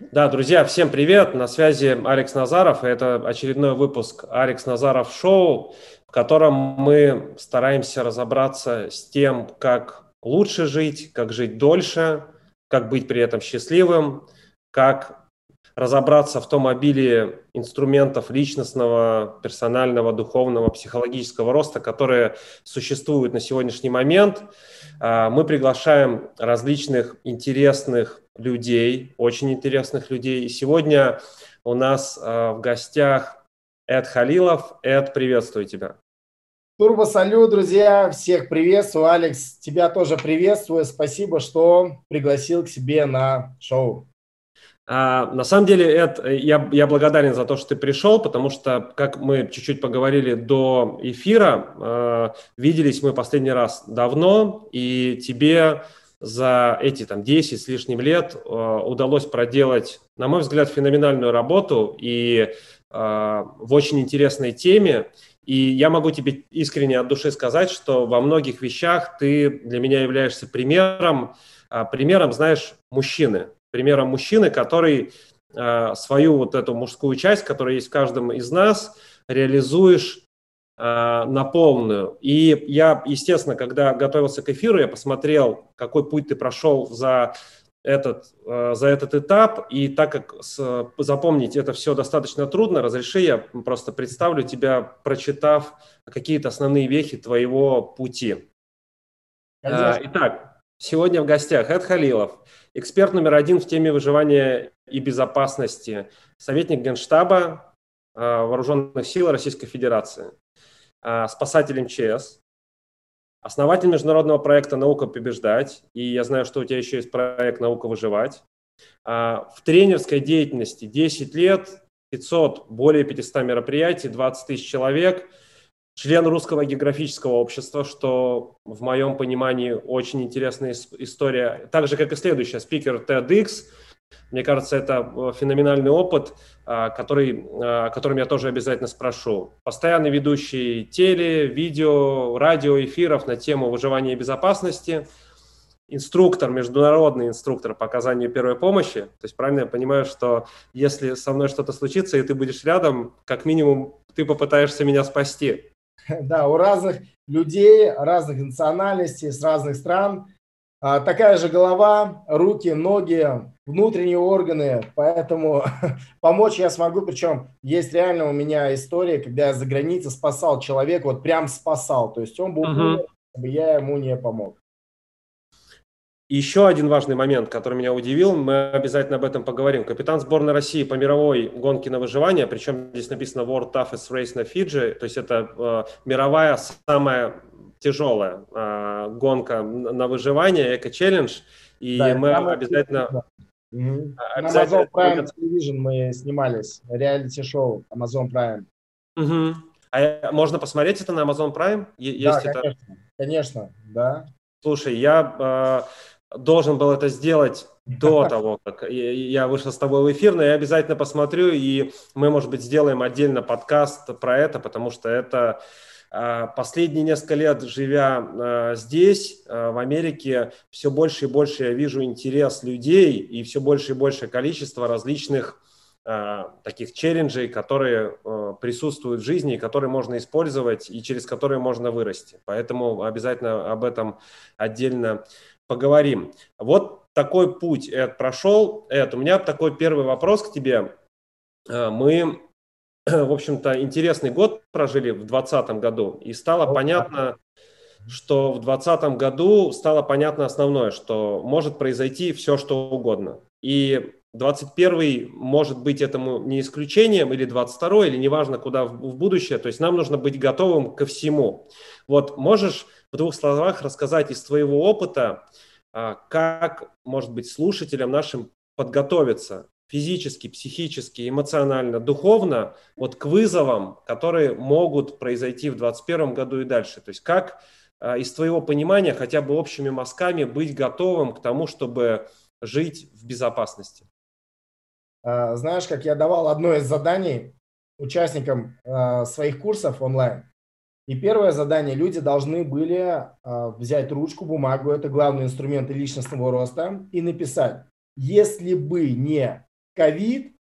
Да, друзья, всем привет! На связи Алекс Назаров. Это очередной выпуск Алекс Назаров Шоу, в котором мы стараемся разобраться с тем, как лучше жить, как жить дольше, как быть при этом счастливым, как разобраться в том обилии инструментов личностного, персонального, духовного, психологического роста, которые существуют на сегодняшний момент. А, мы приглашаем различных интересных людей, очень интересных людей. И сегодня у нас э, в гостях Эд Халилов. Эд, приветствую тебя. Турбо салют, друзья, всех приветствую. Алекс, тебя тоже приветствую. Спасибо, что пригласил к себе на шоу. А, на самом деле, Эд, я, я благодарен за то, что ты пришел, потому что, как мы чуть-чуть поговорили до эфира, э, виделись мы последний раз давно, и тебе за эти там 10 с лишним лет э, удалось проделать, на мой взгляд, феноменальную работу и э, в очень интересной теме. И я могу тебе искренне от души сказать, что во многих вещах ты для меня являешься примером, примером, знаешь, мужчины, примером мужчины, который э, свою вот эту мужскую часть, которая есть в каждом из нас, реализуешь Э, на полную. И я, естественно, когда готовился к эфиру, я посмотрел, какой путь ты прошел за этот, э, за этот этап, и так как с, запомнить это все достаточно трудно, разреши я просто представлю тебя, прочитав какие-то основные вехи твоего пути. Конечно. Э, итак, сегодня в гостях Эд Халилов, эксперт номер один в теме выживания и безопасности, советник Генштаба Вооруженных сил Российской Федерации. А, спасатель МЧС, основатель международного проекта «Наука побеждать», и я знаю, что у тебя еще есть проект «Наука выживать». А, в тренерской деятельности 10 лет, 500, более 500 мероприятий, 20 тысяч человек, член Русского географического общества, что в моем понимании очень интересная история. Так же, как и следующая, спикер TEDx – мне кажется, это э, феноменальный опыт, а, который, а, о котором я тоже обязательно спрошу. Постоянный ведущий теле, видео, радио, эфиров на тему выживания и безопасности, инструктор, международный инструктор по оказанию первой помощи. То есть правильно я понимаю, что если со мной что-то случится, и ты будешь рядом, как минимум ты попытаешься меня спасти. Да, у разных людей, разных национальностей, с разных стран а, такая же голова, руки, ноги, внутренние органы, поэтому помочь я смогу. Причем есть реально у меня история, когда я за границей спасал человека, вот прям спасал. То есть он был чтобы я ему не помог. Еще один важный момент, который меня удивил, мы обязательно об этом поговорим. Капитан сборной России по мировой гонке на выживание, причем здесь написано World Toughest Race на Фиджи, то есть это э, мировая самая тяжелая э, гонка на выживание, эко-челлендж, и да, мы обязательно... Да. Угу. обязательно... На Amazon Prime Television мы снимались, реалити-шоу Amazon Prime. Угу. А можно посмотреть это на Amazon Prime? Есть да, это? конечно, конечно, да. Слушай, я э, должен был это сделать до того, как я вышел с тобой в эфир, но я обязательно посмотрю, и мы, может быть, сделаем отдельно подкаст про это, потому что это а, последние несколько лет, живя а, здесь, а, в Америке, все больше и больше я вижу интерес людей и все больше и большее количество различных таких челленджей, которые присутствуют в жизни, которые можно использовать и через которые можно вырасти. Поэтому обязательно об этом отдельно поговорим. Вот такой путь Эд прошел. Эд, у меня такой первый вопрос к тебе. Мы в общем-то, интересный год прожили в 2020 году, и стало понятно, что в 2020 году стало понятно основное, что может произойти все, что угодно. И 21 может быть этому не исключением, или 22 или неважно куда в, будущее. То есть нам нужно быть готовым ко всему. Вот можешь в двух словах рассказать из твоего опыта, как, может быть, слушателям нашим подготовиться физически, психически, эмоционально, духовно вот к вызовам, которые могут произойти в 2021 году и дальше. То есть как а, из твоего понимания хотя бы общими мазками быть готовым к тому, чтобы жить в безопасности? А, знаешь, как я давал одно из заданий участникам а, своих курсов онлайн. И первое задание, люди должны были взять ручку, бумагу, это главный инструмент личностного роста, и написать, если бы не ковид,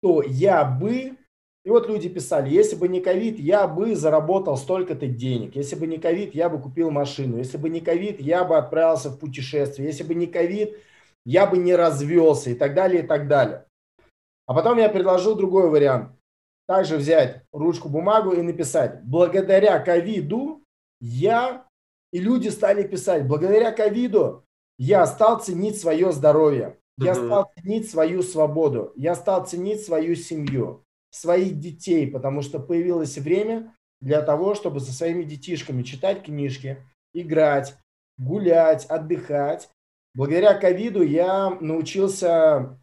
то я бы и вот люди писали, если бы не ковид, я бы заработал столько-то денег. Если бы не ковид, я бы купил машину. Если бы не ковид, я бы отправился в путешествие. Если бы не ковид, я бы не развелся и так далее, и так далее. А потом я предложил другой вариант. Также взять ручку, бумагу и написать, благодаря ковиду я, и люди стали писать, благодаря ковиду я стал ценить свое здоровье, я стал ценить свою свободу, я стал ценить свою семью своих детей, потому что появилось время для того, чтобы со своими детишками читать книжки, играть, гулять, отдыхать. Благодаря ковиду я научился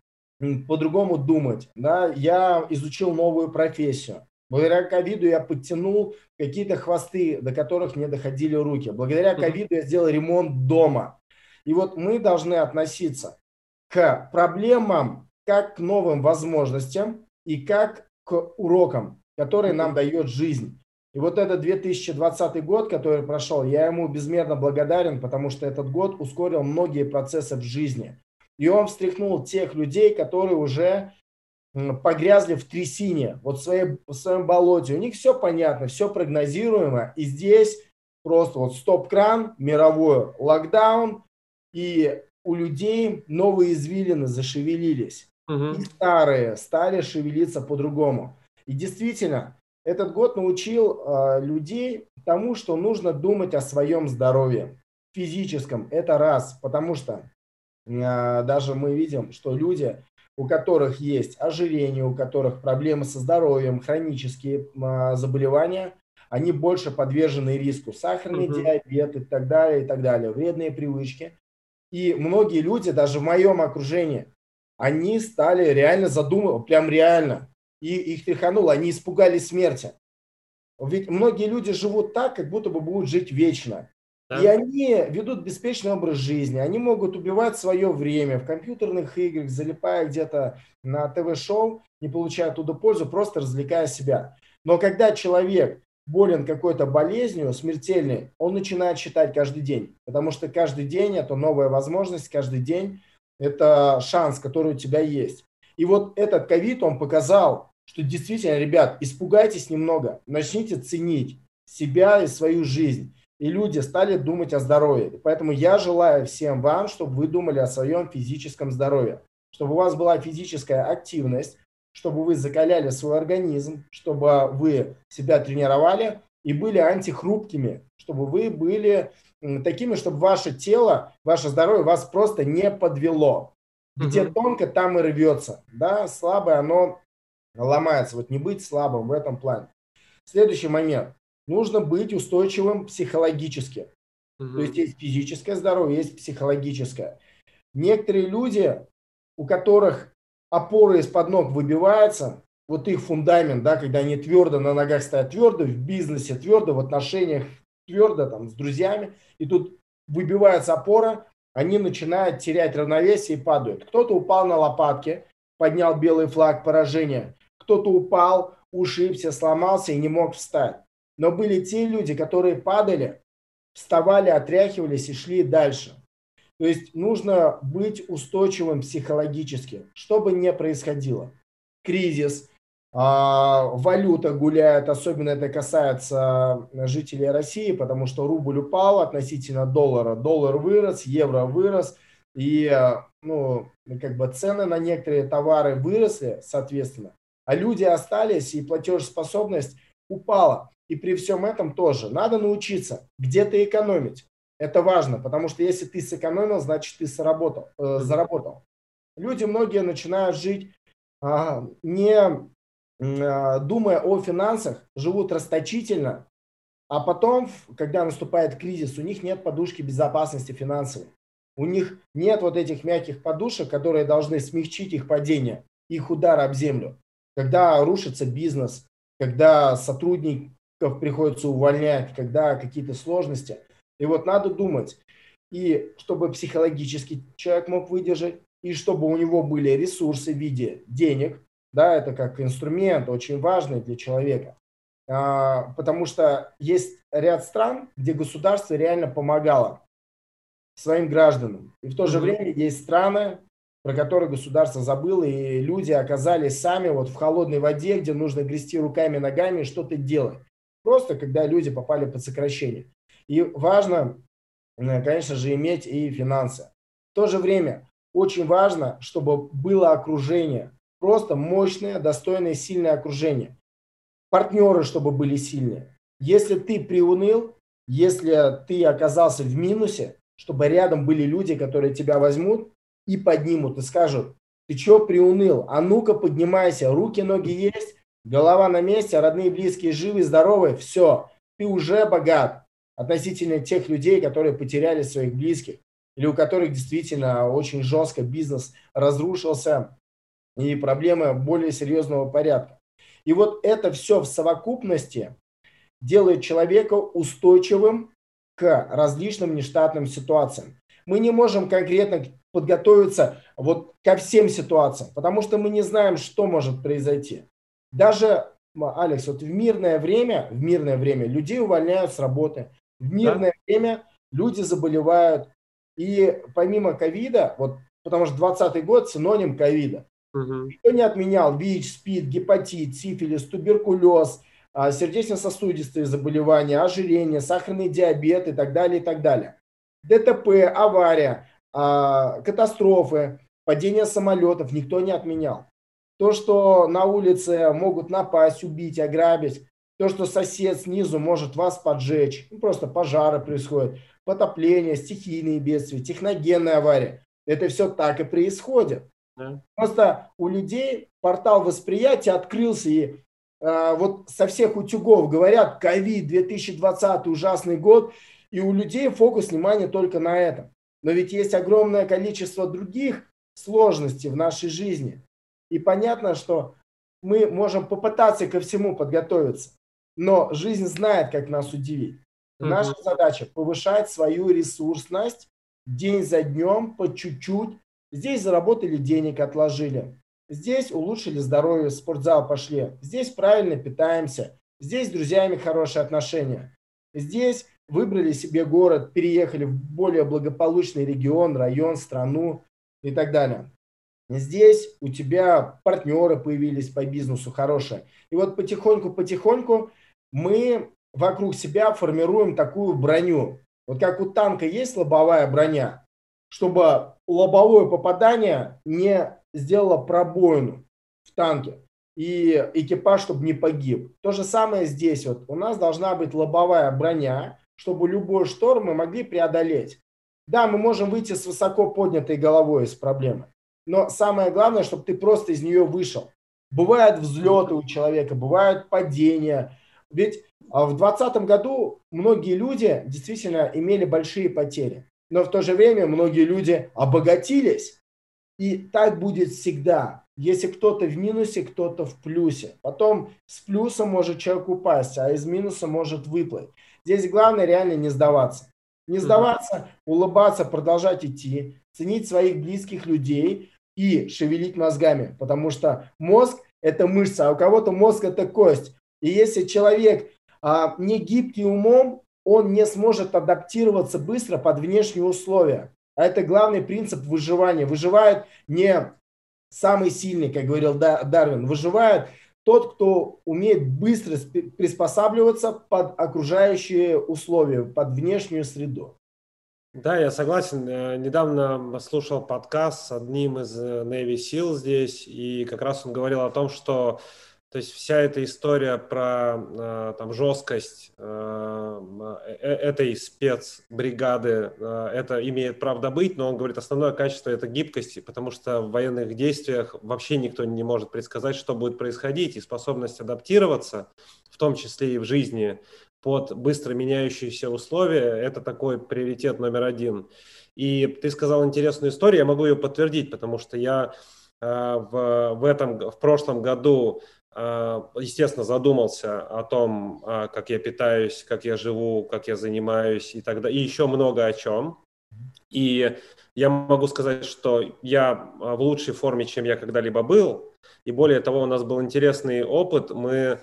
по-другому думать, да, я изучил новую профессию. Благодаря ковиду я подтянул какие-то хвосты, до которых не доходили руки. Благодаря ковиду я сделал ремонт дома. И вот мы должны относиться к проблемам как к новым возможностям и как к урокам, которые нам дает жизнь. И вот этот 2020 год, который прошел, я ему безмерно благодарен, потому что этот год ускорил многие процессы в жизни. И он встряхнул тех людей, которые уже погрязли в трясине, вот в, своей, в своем болоте. У них все понятно, все прогнозируемо. И здесь просто вот стоп-кран, мировой локдаун, и у людей новые извилины зашевелились угу. и старые стали шевелиться по-другому. И действительно, этот год научил э, людей тому, что нужно думать о своем здоровье физическом. Это раз, потому что даже мы видим, что люди, у которых есть ожирение, у которых проблемы со здоровьем, хронические э, заболевания, они больше подвержены риску. Сахарный угу. диабет и так далее, и так далее, вредные привычки. И многие люди, даже в моем окружении, они стали реально задумываться, прям реально. И их тряхануло, они испугались смерти. Ведь многие люди живут так, как будто бы будут жить вечно. Да. И они ведут беспечный образ жизни, они могут убивать свое время в компьютерных играх, залипая где-то на ТВ-шоу, не получая оттуда пользу, просто развлекая себя. Но когда человек болен какой-то болезнью смертельной, он начинает читать каждый день, потому что каждый день это новая возможность, каждый день это шанс, который у тебя есть. И вот этот ковид, он показал, что действительно, ребят, испугайтесь немного, начните ценить себя и свою жизнь. И люди стали думать о здоровье. поэтому я желаю всем вам, чтобы вы думали о своем физическом здоровье, чтобы у вас была физическая активность, чтобы вы закаляли свой организм, чтобы вы себя тренировали и были антихрупкими, чтобы вы были такими, чтобы ваше тело, ваше здоровье вас просто не подвело. Где угу. тонко, там и рвется. Да, слабое, оно ломается. Вот не быть слабым в этом плане. Следующий момент. Нужно быть устойчивым психологически. Угу. То есть есть физическое здоровье, есть психологическое. Некоторые люди, у которых опора из-под ног выбивается, вот их фундамент, да, когда они твердо на ногах стоят твердо, в бизнесе твердо, в отношениях твердо там с друзьями, и тут выбивается опора, они начинают терять равновесие и падают. Кто-то упал на лопатки, поднял белый флаг поражения, кто-то упал, ушибся, сломался и не мог встать. Но были те люди, которые падали, вставали, отряхивались и шли дальше. То есть нужно быть устойчивым психологически, что бы ни происходило. Кризис, а, валюта гуляет, особенно это касается жителей России, потому что рубль упал относительно доллара, доллар вырос, евро вырос, и ну, как бы цены на некоторые товары выросли, соответственно, а люди остались, и платежеспособность упала. И при всем этом тоже надо научиться где-то экономить. Это важно, потому что если ты сэкономил, значит ты заработал. Э, заработал. Люди многие начинают жить а, не а, думая о финансах, живут расточительно, а потом, когда наступает кризис, у них нет подушки безопасности финансовой. У них нет вот этих мягких подушек, которые должны смягчить их падение, их удар об землю. Когда рушится бизнес, когда сотрудников приходится увольнять, когда какие-то сложности. И вот надо думать, и чтобы психологически человек мог выдержать, и чтобы у него были ресурсы в виде денег, да, это как инструмент очень важный для человека, а, потому что есть ряд стран, где государство реально помогало своим гражданам, и в то же время есть страны, про который государство забыло, и люди оказались сами вот в холодной воде, где нужно грести руками, ногами и что-то делать. Просто когда люди попали под сокращение. И важно, конечно же, иметь и финансы. В то же время очень важно, чтобы было окружение, просто мощное, достойное, сильное окружение. Партнеры, чтобы были сильные. Если ты приуныл, если ты оказался в минусе, чтобы рядом были люди, которые тебя возьмут и поднимут и скажут, ты что приуныл? А ну-ка поднимайся, руки, ноги есть, голова на месте, родные, близкие живы, здоровы, все, ты уже богат относительно тех людей, которые потеряли своих близких или у которых действительно очень жестко бизнес разрушился и проблемы более серьезного порядка. И вот это все в совокупности делает человека устойчивым к различным нештатным ситуациям. Мы не можем конкретно подготовиться вот ко всем ситуациям, потому что мы не знаем, что может произойти. Даже, Алекс, вот в мирное время, в мирное время людей увольняют с работы, в мирное да? время люди заболевают. И помимо ковида, вот, потому что 20 год синоним ковида, угу. никто не отменял ВИЧ, СПИД, гепатит, сифилис, туберкулез, а, сердечно-сосудистые заболевания, ожирение, сахарный диабет и так далее, и так далее. ДТП, авария, а, катастрофы, падение самолетов никто не отменял. То, что на улице могут напасть, убить, ограбить, то, что сосед снизу может вас поджечь, ну, просто пожары происходят, потопление, стихийные бедствия, техногенная авария. Это все так и происходит. Да. Просто у людей портал восприятия открылся, и э, вот со всех утюгов говорят, ковид 2020 ужасный год, и у людей фокус внимания только на этом. Но ведь есть огромное количество других сложностей в нашей жизни. И понятно, что мы можем попытаться ко всему подготовиться. Но жизнь знает, как нас удивить. Наша mm задача повышать свою ресурсность день за днем, по чуть-чуть. Здесь заработали денег, отложили. Здесь улучшили здоровье, в спортзал пошли. Здесь правильно питаемся. Здесь с друзьями хорошие отношения. Здесь выбрали себе город, переехали в более благополучный регион, район, страну и так далее. Здесь у тебя партнеры появились по бизнесу хорошие. И вот потихоньку-потихоньку мы вокруг себя формируем такую броню. Вот как у танка есть лобовая броня, чтобы лобовое попадание не сделало пробоину в танке и экипаж, чтобы не погиб. То же самое здесь. Вот у нас должна быть лобовая броня, чтобы любой шторм мы могли преодолеть. Да, мы можем выйти с высоко поднятой головой из проблемы, но самое главное, чтобы ты просто из нее вышел. Бывают взлеты у человека, бывают падения, ведь а, в 2020 году многие люди действительно имели большие потери, но в то же время многие люди обогатились. И так будет всегда. Если кто-то в минусе, кто-то в плюсе. Потом с плюса может человек упасть, а из минуса может выплыть. Здесь главное реально не сдаваться. Не сдаваться, улыбаться, продолжать идти, ценить своих близких людей и шевелить мозгами. Потому что мозг – это мышца, а у кого-то мозг – это кость. И если человек а, не гибкий умом, он не сможет адаптироваться быстро под внешние условия. А это главный принцип выживания. Выживает не самый сильный, как говорил Дарвин, выживает тот, кто умеет быстро приспосабливаться под окружающие условия, под внешнюю среду. Да, я согласен. Э, недавно слушал подкаст с одним из э, Navy SEAL здесь, и как раз он говорил о том, что то есть вся эта история про э, там жесткость этой спецбригады, это имеет правда быть, но он говорит, основное качество это гибкость, потому что в военных действиях вообще никто не может предсказать, что будет происходить, и способность адаптироваться, в том числе и в жизни, под быстро меняющиеся условия, это такой приоритет номер один. И ты сказал интересную историю, я могу ее подтвердить, потому что я в, в этом, в прошлом году а, естественно, задумался о том, а, как я питаюсь, как я живу, как я занимаюсь и далее, и еще много о чем. И я могу сказать, что я в лучшей форме, чем я когда-либо был. И более того, у нас был интересный опыт. Мы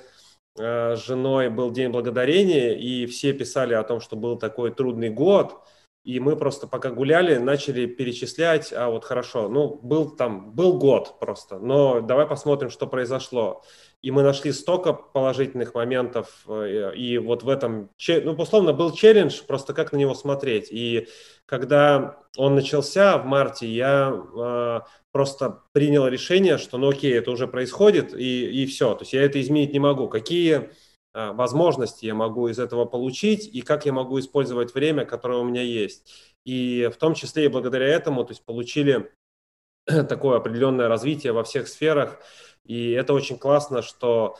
с женой был День Благодарения, и все писали о том, что был такой трудный год. и мы просто пока гуляли, начали перечислять, а вот хорошо, ну, был там, был год просто, но давай посмотрим, что произошло. И мы нашли столько положительных моментов, э, и вот в этом, ну, условно, был челлендж, просто как на него смотреть. И когда он начался в марте, я э, просто принял решение, что, ну, окей, это уже происходит, и, и все, то есть я это изменить не могу. Какие а, возможности я могу из этого получить и как я могу использовать время, которое у меня есть. И в том числе и благодаря этому, то есть получили такое определенное развитие во всех сферах. И это очень классно, что,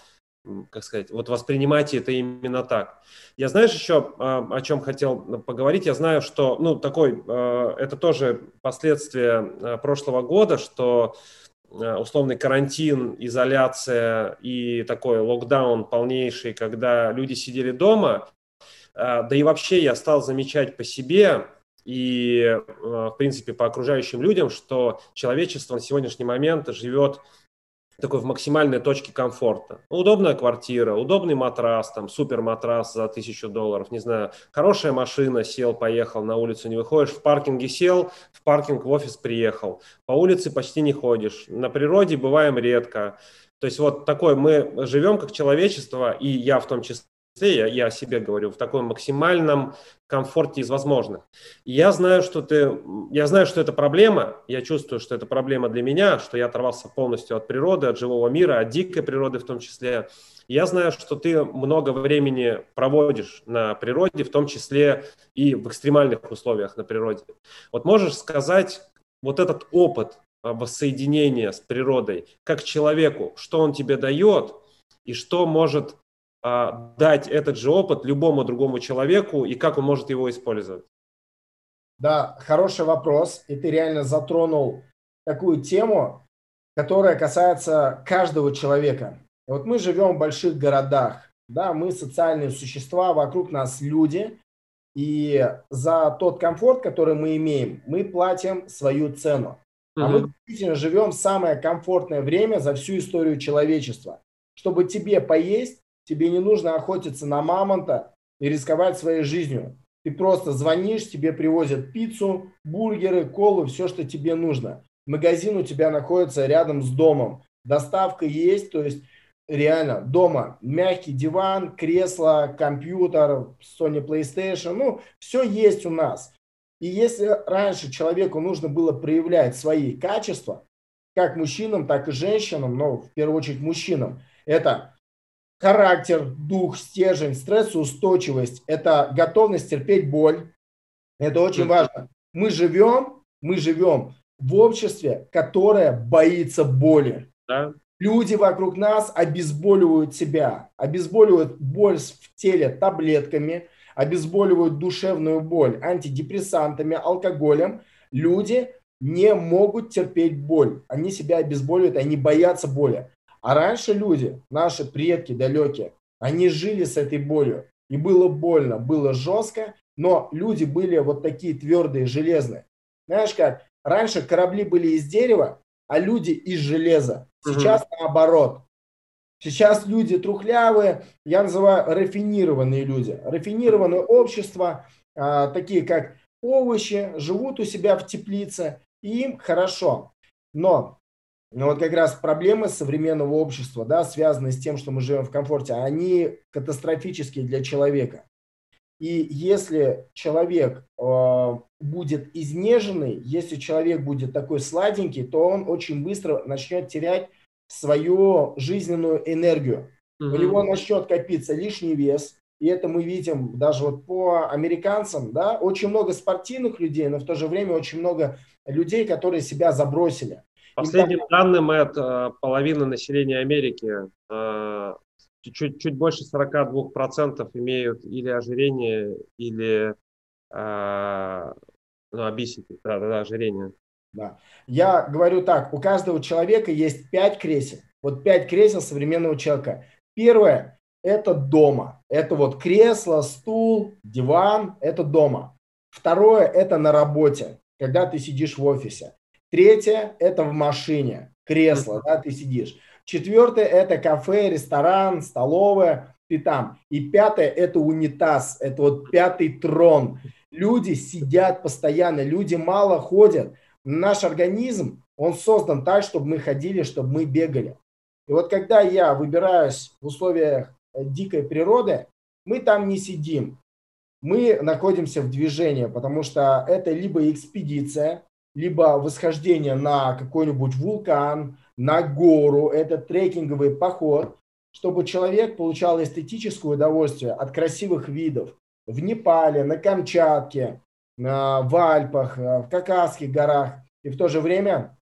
как сказать, вот воспринимайте это именно так. Я знаешь еще, а, о чем хотел поговорить? Я знаю, что, ну, такой, а, это тоже последствия прошлого года, что условный карантин, изоляция и такой локдаун полнейший, когда люди сидели дома, да и вообще я стал замечать по себе и, в принципе, по окружающим людям, что человечество на сегодняшний момент живет такой в максимальной точке комфорта. Удобная квартира, удобный матрас, там супер матрас за тысячу долларов, не знаю, хорошая машина, сел, поехал, на улицу не выходишь, в паркинге сел, в паркинг в офис приехал, по улице почти не ходишь, на природе бываем редко. То есть вот такой мы живем как человечество, и я в том числе, я, я о себе говорю, в таком максимальном комфорте из возможных. Я знаю, что ты, я знаю, что это проблема, я чувствую, что это проблема для меня, что я оторвался полностью от природы, от живого мира, от дикой природы в том числе. Я знаю, что ты много времени проводишь на природе, в том числе и в экстремальных условиях на природе. Вот можешь сказать вот этот опыт воссоединения с природой, как человеку, что он тебе дает и что может а, дать этот же опыт любому другому человеку и как он может его использовать? Да, хороший вопрос. И ты реально затронул такую тему, которая касается каждого человека. Вот мы живем в больших городах, да, мы социальные существа, вокруг нас люди, и за тот комфорт, который мы имеем, мы платим свою цену. А мы действительно живем в самое комфортное время за всю историю человечества. Чтобы тебе поесть, Тебе не нужно охотиться на мамонта и рисковать своей жизнью. Ты просто звонишь, тебе привозят пиццу, бургеры, колу, все, что тебе нужно. Магазин у тебя находится рядом с домом. Доставка есть, то есть реально дома мягкий диван, кресло, компьютер, Sony PlayStation, ну, все есть у нас. И если раньше человеку нужно было проявлять свои качества, как мужчинам, так и женщинам, но в первую очередь мужчинам, это характер, дух, стержень, стрессоустойчивость – это готовность терпеть боль. Это очень важно. Мы живем, мы живем в обществе, которое боится боли. Да. Люди вокруг нас обезболивают себя, обезболивают боль в теле таблетками, обезболивают душевную боль антидепрессантами, алкоголем. Люди не могут терпеть боль. Они себя обезболивают, они боятся боли. А раньше люди, наши предки далекие, они жили с этой болью. И было больно, было жестко, но люди были вот такие твердые, железные. Знаешь как, раньше корабли были из дерева, а люди из железа. Сейчас угу. наоборот. Сейчас люди трухлявые, я называю рафинированные люди. Рафинированное общество, а, такие как овощи, живут у себя в теплице, и им хорошо. Но но вот как раз проблемы современного общества, да, связанные с тем, что мы живем в комфорте, они катастрофические для человека. И если человек э, будет изнеженный, если человек будет такой сладенький, то он очень быстро начнет терять свою жизненную энергию. Угу. У него начнет копиться лишний вес, и это мы видим даже вот по американцам, да, очень много спортивных людей, но в то же время очень много людей, которые себя забросили. Последним данным, это половина населения Америки, э, чуть, чуть больше 42% имеют или ожирение, или э, ну, обисити, да, да, да, ожирение. Да. Я говорю так, у каждого человека есть пять кресел. Вот пять кресел современного человека. Первое – это дома. Это вот кресло, стул, диван – это дома. Второе – это на работе, когда ты сидишь в офисе. Третье – это в машине, кресло, да, ты сидишь. Четвертое – это кафе, ресторан, столовая, ты там. И пятое – это унитаз, это вот пятый трон. Люди сидят постоянно, люди мало ходят. Наш организм, он создан так, чтобы мы ходили, чтобы мы бегали. И вот когда я выбираюсь в условиях э, дикой природы, мы там не сидим. Мы находимся в движении, потому что это либо экспедиция, либо восхождение на какой-нибудь вулкан, на гору, это трекинговый поход, чтобы человек получал эстетическое удовольствие от красивых видов в Непале, на Камчатке, в Альпах, в Кавказских горах. И в то же время,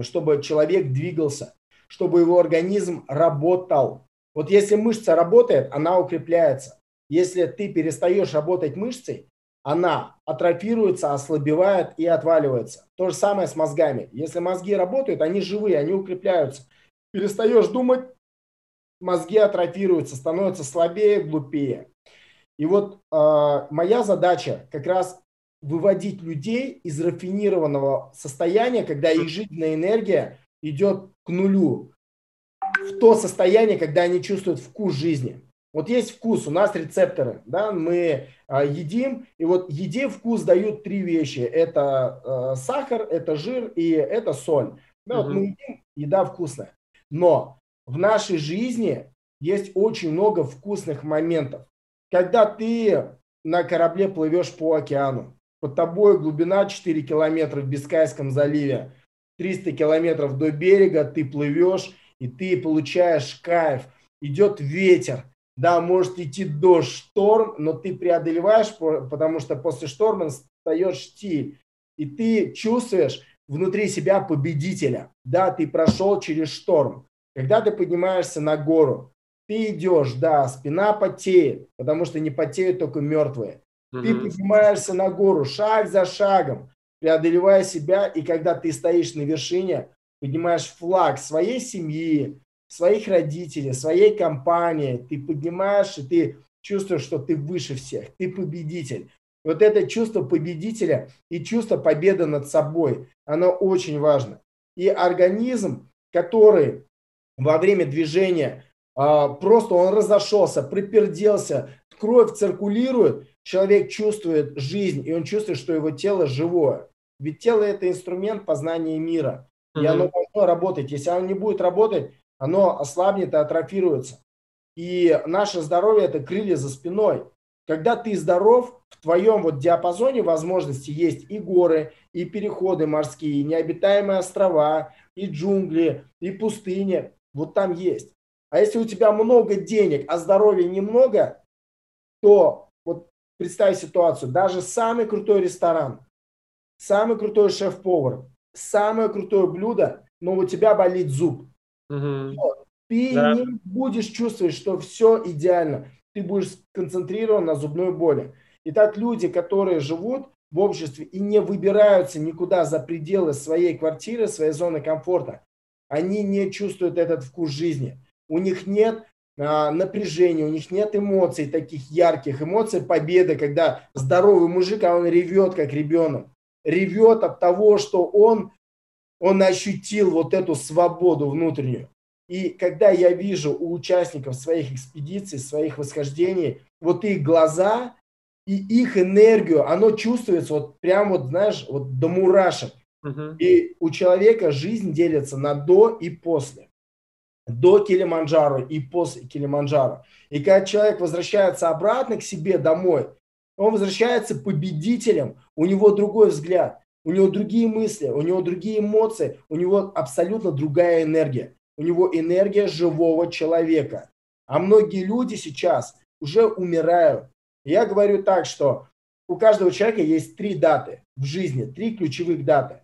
чтобы человек двигался, чтобы его организм работал. Вот если мышца работает, она укрепляется. Если ты перестаешь работать мышцей, она атрофируется, ослабевает и отваливается. То же самое с мозгами. Если мозги работают, они живые, они укрепляются. Перестаешь думать, мозги атрофируются, становятся слабее, глупее. И вот э, моя задача как раз выводить людей из рафинированного состояния, когда их жизненная энергия идет к нулю, в то состояние, когда они чувствуют вкус жизни. Вот есть вкус, у нас рецепторы, да, мы а, едим, и вот еде вкус дают три вещи. Это а, сахар, это жир и это соль. Да, угу. вот мы едим, еда вкусная. Но в нашей жизни есть очень много вкусных моментов. Когда ты на корабле плывешь по океану, под тобой глубина 4 километра в Бискайском заливе, 300 километров до берега, ты плывешь, и ты получаешь кайф. Идет ветер, да, может идти дождь, шторм, но ты преодолеваешь, потому что после шторма встает штиль, и ты чувствуешь внутри себя победителя. Да, ты прошел через шторм. Когда ты поднимаешься на гору, ты идешь, да, спина потеет, потому что не потеют только мертвые. Mm-hmm. Ты поднимаешься на гору шаг за шагом, преодолевая себя, и когда ты стоишь на вершине, поднимаешь флаг своей семьи, своих родителей, своей компании, ты поднимаешь, и ты чувствуешь, что ты выше всех, ты победитель. Вот это чувство победителя и чувство победы над собой, оно очень важно. И организм, который во время движения а, просто он разошелся, приперделся, кровь циркулирует, человек чувствует жизнь, и он чувствует, что его тело живое. Ведь тело – это инструмент познания мира. И оно должно работать. Если оно не будет работать, оно ослабнет и атрофируется. И наше здоровье – это крылья за спиной. Когда ты здоров, в твоем вот диапазоне возможностей есть и горы, и переходы морские, и необитаемые острова, и джунгли, и пустыни. Вот там есть. А если у тебя много денег, а здоровья немного, то вот представь ситуацию, даже самый крутой ресторан, самый крутой шеф-повар, самое крутое блюдо, но у тебя болит зуб. Угу. Ты да. не будешь чувствовать, что все идеально. Ты будешь сконцентрирован на зубной боли. Итак, люди, которые живут в обществе и не выбираются никуда за пределы своей квартиры, своей зоны комфорта, они не чувствуют этот вкус жизни. У них нет а, напряжения, у них нет эмоций таких ярких, эмоций победы, когда здоровый мужик, а он ревет, как ребенок. Ревет от того, что он он ощутил вот эту свободу внутреннюю. И когда я вижу у участников своих экспедиций, своих восхождений, вот их глаза и их энергию, оно чувствуется вот прям вот, знаешь, вот до мурашек. Uh-huh. И у человека жизнь делится на до и после. До Килиманджаро и после Килиманджаро. И когда человек возвращается обратно к себе домой, он возвращается победителем, у него другой взгляд у него другие мысли, у него другие эмоции, у него абсолютно другая энергия. У него энергия живого человека. А многие люди сейчас уже умирают. Я говорю так, что у каждого человека есть три даты в жизни, три ключевых даты.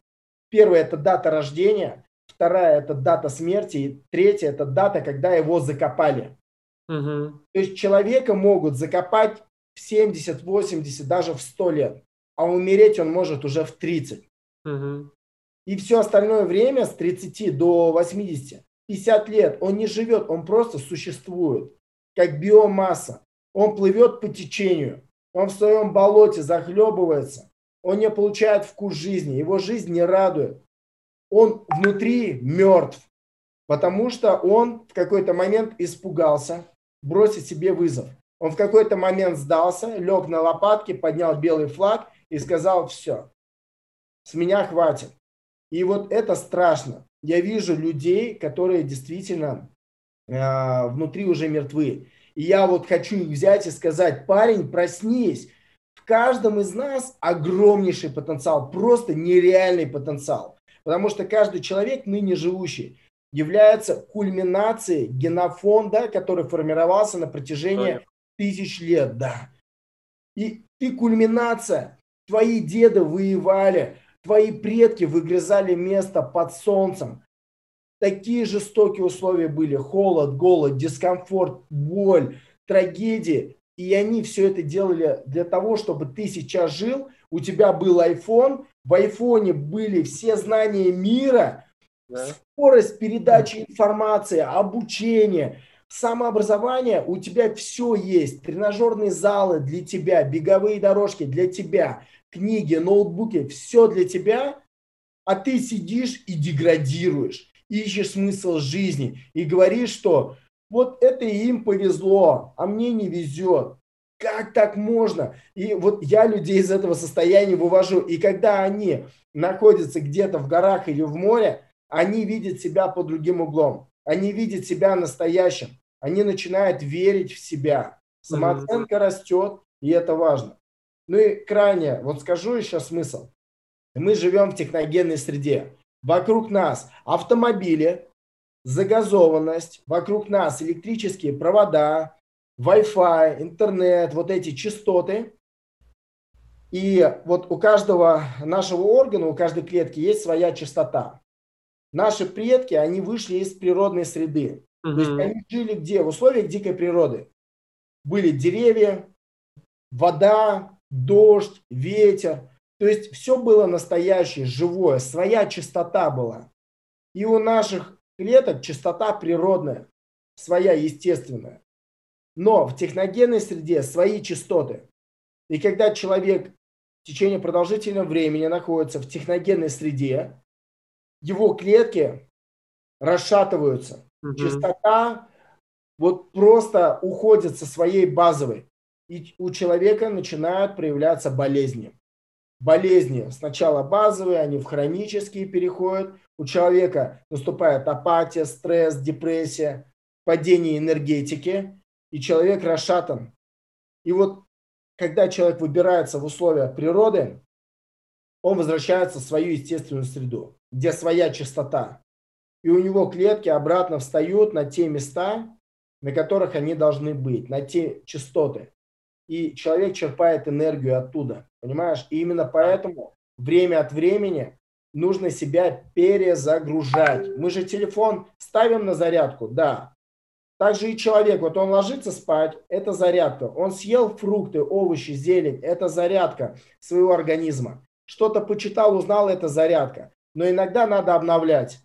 Первая – это дата рождения, вторая – это дата смерти, и третья – это дата, когда его закопали. Угу. То есть человека могут закопать в 70, 80, даже в 100 лет а умереть он может уже в 30. Угу. И все остальное время с 30 до 80, 50 лет он не живет, он просто существует, как биомасса. Он плывет по течению, он в своем болоте захлебывается, он не получает вкус жизни, его жизнь не радует. Он внутри мертв, потому что он в какой-то момент испугался бросить себе вызов. Он в какой-то момент сдался, лег на лопатки, поднял белый флаг и сказал, все, с меня хватит. И вот это страшно. Я вижу людей, которые действительно э, внутри уже мертвы. И я вот хочу их взять и сказать, парень, проснись. В каждом из нас огромнейший потенциал, просто нереальный потенциал. Потому что каждый человек, ныне живущий, является кульминацией генофонда, который формировался на протяжении тысяч лет. Да. И ты кульминация. Твои деды воевали, твои предки выгрызали место под солнцем. Такие жестокие условия были. Холод, голод, дискомфорт, боль, трагедии. И они все это делали для того, чтобы ты сейчас жил, у тебя был iPhone, в айфоне были все знания мира, да. скорость передачи информации, обучение, самообразование, у тебя все есть. Тренажерные залы для тебя, беговые дорожки для тебя, книги, ноутбуки, все для тебя, а ты сидишь и деградируешь, ищешь смысл жизни и говоришь, что вот это им повезло, а мне не везет. Как так можно? И вот я людей из этого состояния вывожу. И когда они находятся где-то в горах или в море, они видят себя под другим углом. Они видят себя настоящим. Они начинают верить в себя. Самооценка растет, и это важно. Ну и крайне, вот скажу еще смысл. Мы живем в техногенной среде. Вокруг нас автомобили, загазованность, вокруг нас электрические провода, Wi-Fi, интернет, вот эти частоты. И вот у каждого нашего органа, у каждой клетки есть своя частота. Наши предки, они вышли из природной среды. Угу. То есть они жили где? В условиях дикой природы. Были деревья, вода, дождь, ветер. То есть все было настоящее, живое, своя частота была. И у наших клеток частота природная, своя естественная. Но в техногенной среде свои частоты. И когда человек в течение продолжительного времени находится в техногенной среде, его клетки расшатываются. Угу. Частота вот просто уходит со своей базовой. И у человека начинают проявляться болезни. Болезни сначала базовые, они в хронические переходят. У человека наступает апатия, стресс, депрессия, падение энергетики и человек расшатан. И вот когда человек выбирается в условия природы, он возвращается в свою естественную среду, где своя чистота. И у него клетки обратно встают на те места, на которых они должны быть, на те частоты. И человек черпает энергию оттуда, понимаешь? И именно поэтому время от времени нужно себя перезагружать. Мы же телефон ставим на зарядку, да, также и человек, вот он ложится спать, это зарядка. Он съел фрукты, овощи, зелень, это зарядка своего организма. Что-то почитал, узнал, это зарядка. Но иногда надо обновлять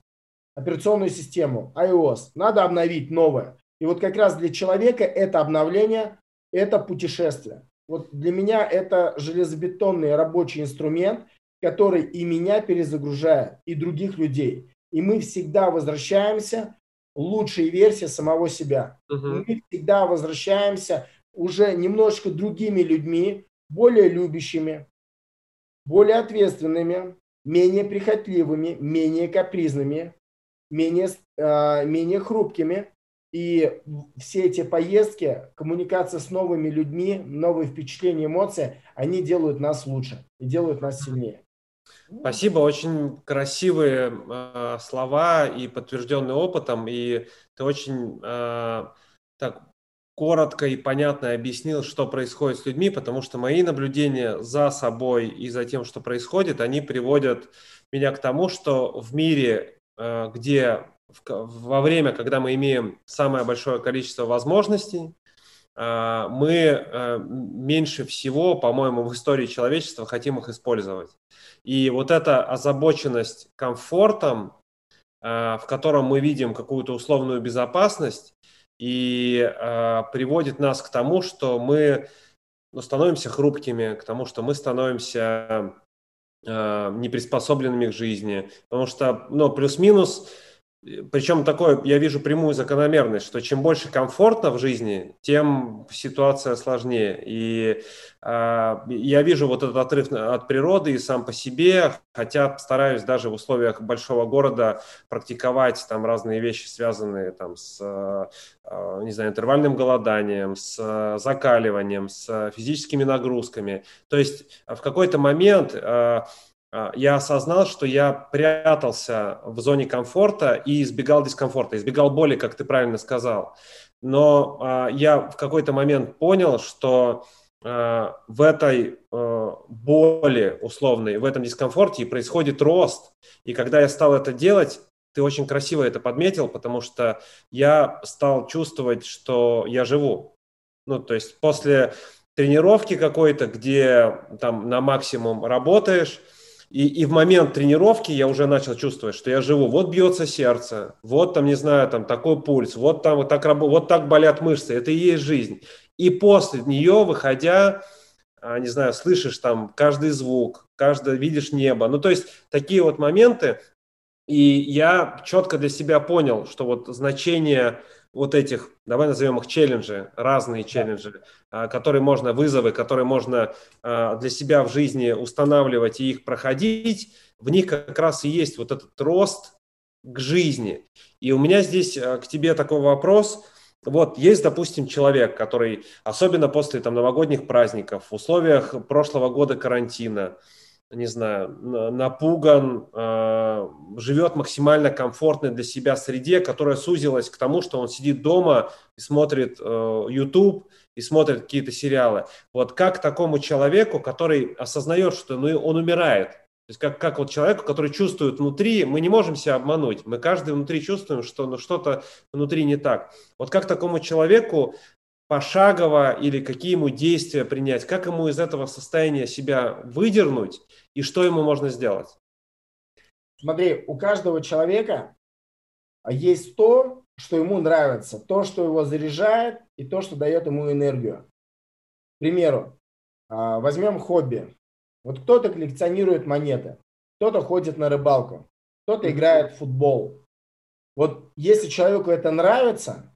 операционную систему, iOS. Надо обновить новое. И вот как раз для человека это обновление, это путешествие. Вот для меня это железобетонный рабочий инструмент, который и меня перезагружает, и других людей. И мы всегда возвращаемся лучшей версии самого себя. Угу. Мы всегда возвращаемся уже немножко другими людьми, более любящими, более ответственными, менее прихотливыми, менее капризными, менее, э, менее хрупкими. И все эти поездки, коммуникация с новыми людьми, новые впечатления, эмоции, они делают нас лучше и делают нас сильнее. Спасибо, очень красивые э, слова и подтвержденные опытом, и ты очень э, так коротко и понятно объяснил, что происходит с людьми, потому что мои наблюдения за собой и за тем, что происходит, они приводят меня к тому, что в мире, где в, во время, когда мы имеем самое большое количество возможностей, э, мы э, меньше всего, по-моему, в истории человечества хотим их использовать. И вот эта озабоченность комфортом, в котором мы видим какую-то условную безопасность, и приводит нас к тому, что мы ну, становимся хрупкими, к тому, что мы становимся а, неприспособленными к жизни. Потому что, ну, плюс-минус, причем такое, я вижу прямую закономерность, что чем больше комфортно в жизни, тем ситуация сложнее. И э, я вижу вот этот отрыв от природы и сам по себе, хотя стараюсь даже в условиях большого города практиковать там разные вещи, связанные там с, э, не знаю, интервальным голоданием, с закаливанием, с физическими нагрузками. То есть в какой-то момент э, я осознал, что я прятался в зоне комфорта и избегал дискомфорта, избегал боли, как ты правильно сказал. Но а, я в какой-то момент понял, что а, в этой боли условной, в этом дискомфорте происходит рост. И когда я стал это делать, ты очень красиво это подметил, потому что я стал чувствовать, что я живу. Ну, то есть после тренировки какой-то, где там на максимум работаешь, и, и в момент тренировки я уже начал чувствовать, что я живу. Вот бьется сердце, вот там, не знаю, там такой пульс, вот там вот так, вот так болят мышцы. Это и есть жизнь. И после нее, выходя, а, не знаю, слышишь там каждый звук, каждый, видишь небо. Ну, то есть такие вот моменты. И я четко для себя понял, что вот значение вот этих, давай назовем их челленджи, разные челленджи, а, которые можно, вызовы, которые можно а, для себя в жизни устанавливать и их проходить, в них как раз и есть вот этот рост к жизни. И у меня здесь а, к тебе такой вопрос. Вот есть, допустим, человек, который, особенно после там, новогодних праздников, в условиях прошлого года карантина, не знаю, напуган, э, живет максимально комфортной для себя среде, которая сузилась к тому, что он сидит дома и смотрит э, YouTube и смотрит какие-то сериалы. Вот как такому человеку, который осознает, что ну, он умирает, то есть как, как вот человеку, который чувствует внутри, мы не можем себя обмануть, мы каждый внутри чувствуем, что ну, что-то внутри не так. Вот как такому человеку пошагово или какие ему действия принять, как ему из этого состояния себя выдернуть и что ему можно сделать? Смотри, у каждого человека есть то, что ему нравится, то, что его заряжает и то, что дает ему энергию. К примеру, а, возьмем хобби. Вот кто-то коллекционирует монеты, кто-то ходит на рыбалку, кто-то играет в футбол. Вот если человеку это нравится,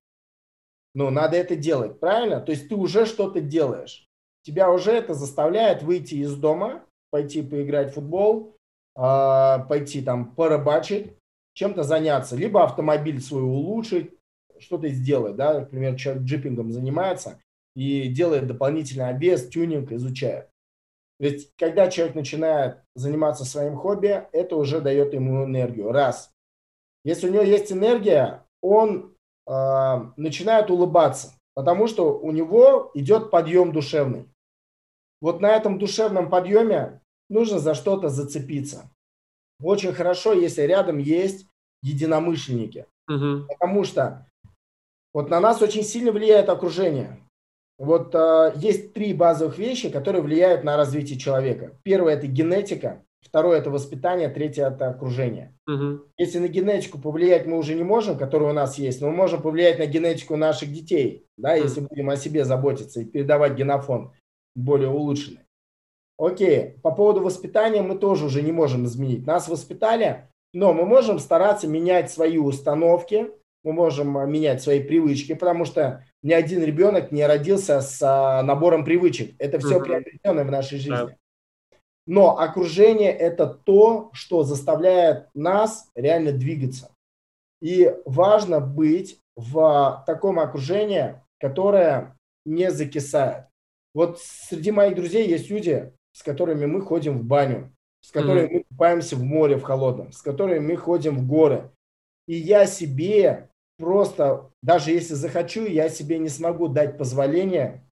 ну, надо это делать, правильно? То есть ты уже что-то делаешь. Тебя уже это заставляет выйти из дома, пойти поиграть в футбол, а, пойти там порыбачить, чем-то заняться, либо автомобиль свой улучшить, что-то сделать, да, например, человек джипингом занимается и делает дополнительный обвес, тюнинг, изучает. Есть, когда человек начинает заниматься своим хобби, это уже дает ему энергию. Раз. Если у него есть энергия, он э, начинает улыбаться, потому что у него идет подъем душевный. Вот на этом душевном подъеме нужно за что-то зацепиться. Очень хорошо, если рядом есть единомышленники, угу. потому что вот на нас очень сильно влияет окружение. Вот э, есть три базовых вещи, которые влияют на развитие человека. Первое – это генетика. Второе – это воспитание, третье – это окружение. Угу. Если на генетику повлиять мы уже не можем, которая у нас есть, но мы можем повлиять на генетику наших детей, да, угу. если будем о себе заботиться и передавать генофон более улучшенный. Окей, по поводу воспитания мы тоже уже не можем изменить. Нас воспитали, но мы можем стараться менять свои установки, мы можем а, менять свои привычки, потому что ни один ребенок не родился с а, набором привычек. Это все угу. приобретенное в нашей жизни. Да. Но окружение – это то, что заставляет нас реально двигаться. И важно быть в таком окружении, которое не закисает. Вот среди моих друзей есть люди, с которыми мы ходим в баню, с которыми mm-hmm. мы купаемся в море в холодном, с которыми мы ходим в горы. И я себе просто, даже если захочу, я себе не смогу дать позволение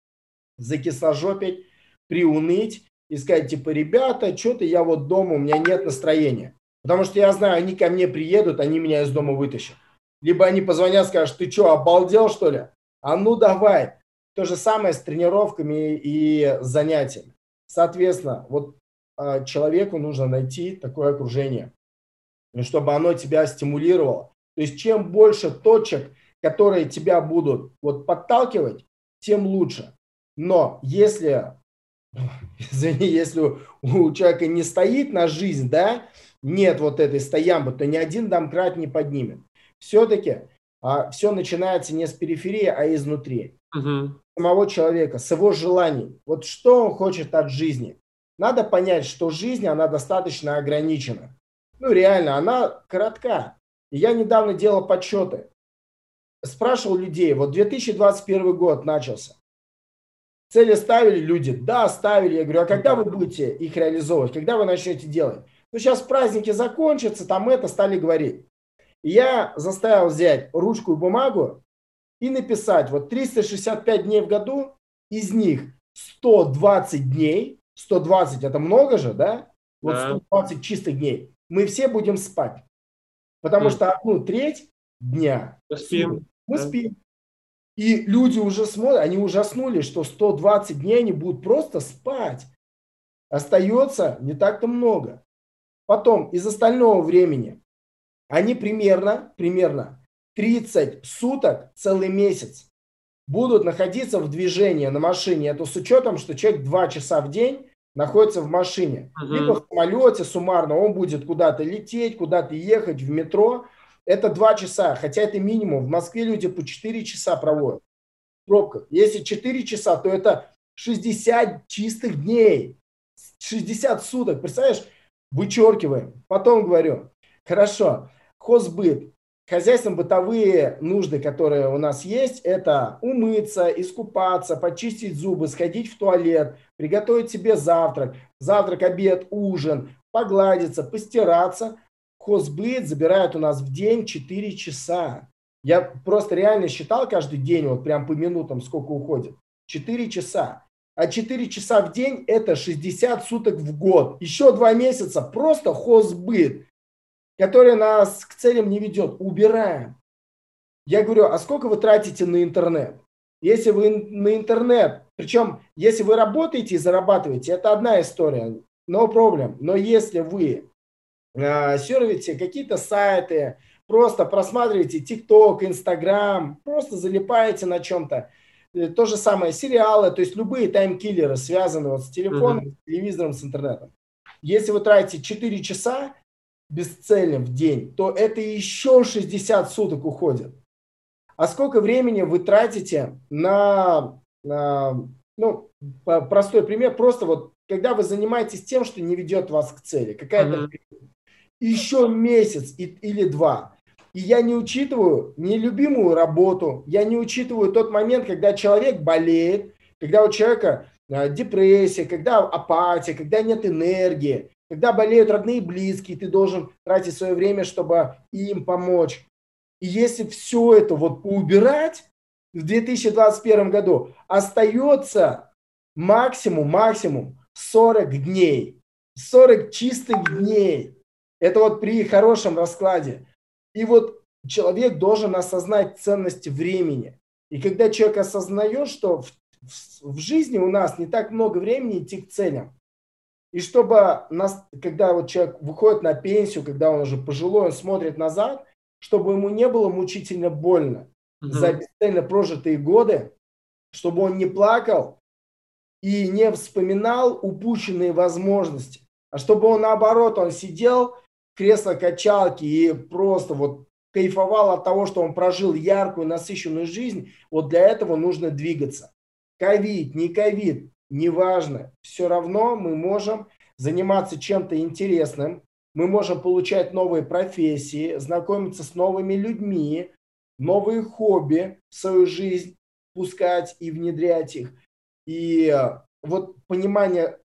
закисложопить, приуныть и сказать, типа, ребята, что-то я вот дома, у меня нет настроения. Потому что я знаю, они ко мне приедут, они меня из дома вытащат. Либо они позвонят, скажут, ты что, обалдел, что ли? А ну давай. То же самое с тренировками и занятиями. Соответственно, вот э, человеку нужно найти такое окружение, чтобы оно тебя стимулировало. То есть чем больше точек, которые тебя будут вот подталкивать, тем лучше. Но если извини, если у человека не стоит на жизнь, да, нет вот этой стоямбы, то ни один домкрат не поднимет. все-таки а, все начинается не с периферии, а изнутри. Угу. Самого человека, с его желаний. Вот что он хочет от жизни. Надо понять, что жизнь, она достаточно ограничена. Ну, реально, она коротка. И я недавно делал подсчеты. Спрашивал людей, вот 2021 год начался. Цели ставили люди? Да, ставили. Я говорю, а когда вы будете их реализовывать? Когда вы начнете делать? Ну, сейчас праздники закончатся, там это стали говорить. И я заставил взять ручку и бумагу и написать, вот 365 дней в году, из них 120 дней, 120 это много же, да? Вот да. 120 чистых дней. Мы все будем спать. Потому что одну треть дня мы спим. Мы спим. И люди уже смотрят, они ужаснулись, что 120 дней они будут просто спать. Остается не так-то много. Потом из остального времени они примерно, примерно 30 суток, целый месяц будут находиться в движении на машине. Это с учетом, что человек 2 часа в день находится в машине. Угу. Либо в самолете суммарно он будет куда-то лететь, куда-то ехать, в метро. Это 2 часа, хотя это минимум. В Москве люди по 4 часа проводят в пробках. Если 4 часа, то это 60 чистых дней. 60 суток. Представляешь? Вычеркиваем. Потом говорю, хорошо, хозбыт, хозяйственно-бытовые нужды, которые у нас есть, это умыться, искупаться, почистить зубы, сходить в туалет, приготовить себе завтрак, завтрак, обед, ужин, погладиться, постираться. Хозбыт забирает у нас в день 4 часа. Я просто реально считал каждый день, вот прям по минутам, сколько уходит. 4 часа. А 4 часа в день – это 60 суток в год. Еще два месяца просто хозбыт, который нас к целям не ведет. Убираем. Я говорю, а сколько вы тратите на интернет? Если вы на интернет, причем если вы работаете и зарабатываете, это одна история, no problem. Но если вы сервите какие-то сайты, просто просматриваете TikTok, Instagram, просто залипаете на чем-то. Э, то же самое сериалы, то есть любые таймкиллеры, связанные вот с телефоном, mm-hmm. с телевизором, с интернетом. Если вы тратите 4 часа бесцельно в день, то это еще 60 суток уходит. А сколько времени вы тратите на, на ну, простой пример, просто вот когда вы занимаетесь тем, что не ведет вас к цели, какая-то mm-hmm. Еще месяц и, или два. И я не учитываю нелюбимую работу, я не учитываю тот момент, когда человек болеет, когда у человека а, депрессия, когда апатия, когда нет энергии, когда болеют родные и близкие, ты должен тратить свое время, чтобы им помочь. И если все это вот убирать в 2021 году, остается максимум, максимум 40 дней. 40 чистых дней. Это вот при хорошем раскладе. И вот человек должен осознать ценность времени. И когда человек осознает, что в, в, в жизни у нас не так много времени идти к целям, и чтобы нас, когда вот человек выходит на пенсию, когда он уже пожилой, он смотрит назад, чтобы ему не было мучительно больно угу. за бесцельно прожитые годы, чтобы он не плакал и не вспоминал упущенные возможности, а чтобы он наоборот, он сидел кресло-качалки и просто вот кайфовал от того, что он прожил яркую, насыщенную жизнь, вот для этого нужно двигаться. Ковид, не ковид, неважно. Все равно мы можем заниматься чем-то интересным, мы можем получать новые профессии, знакомиться с новыми людьми, новые хобби в свою жизнь пускать и внедрять их. И вот понимание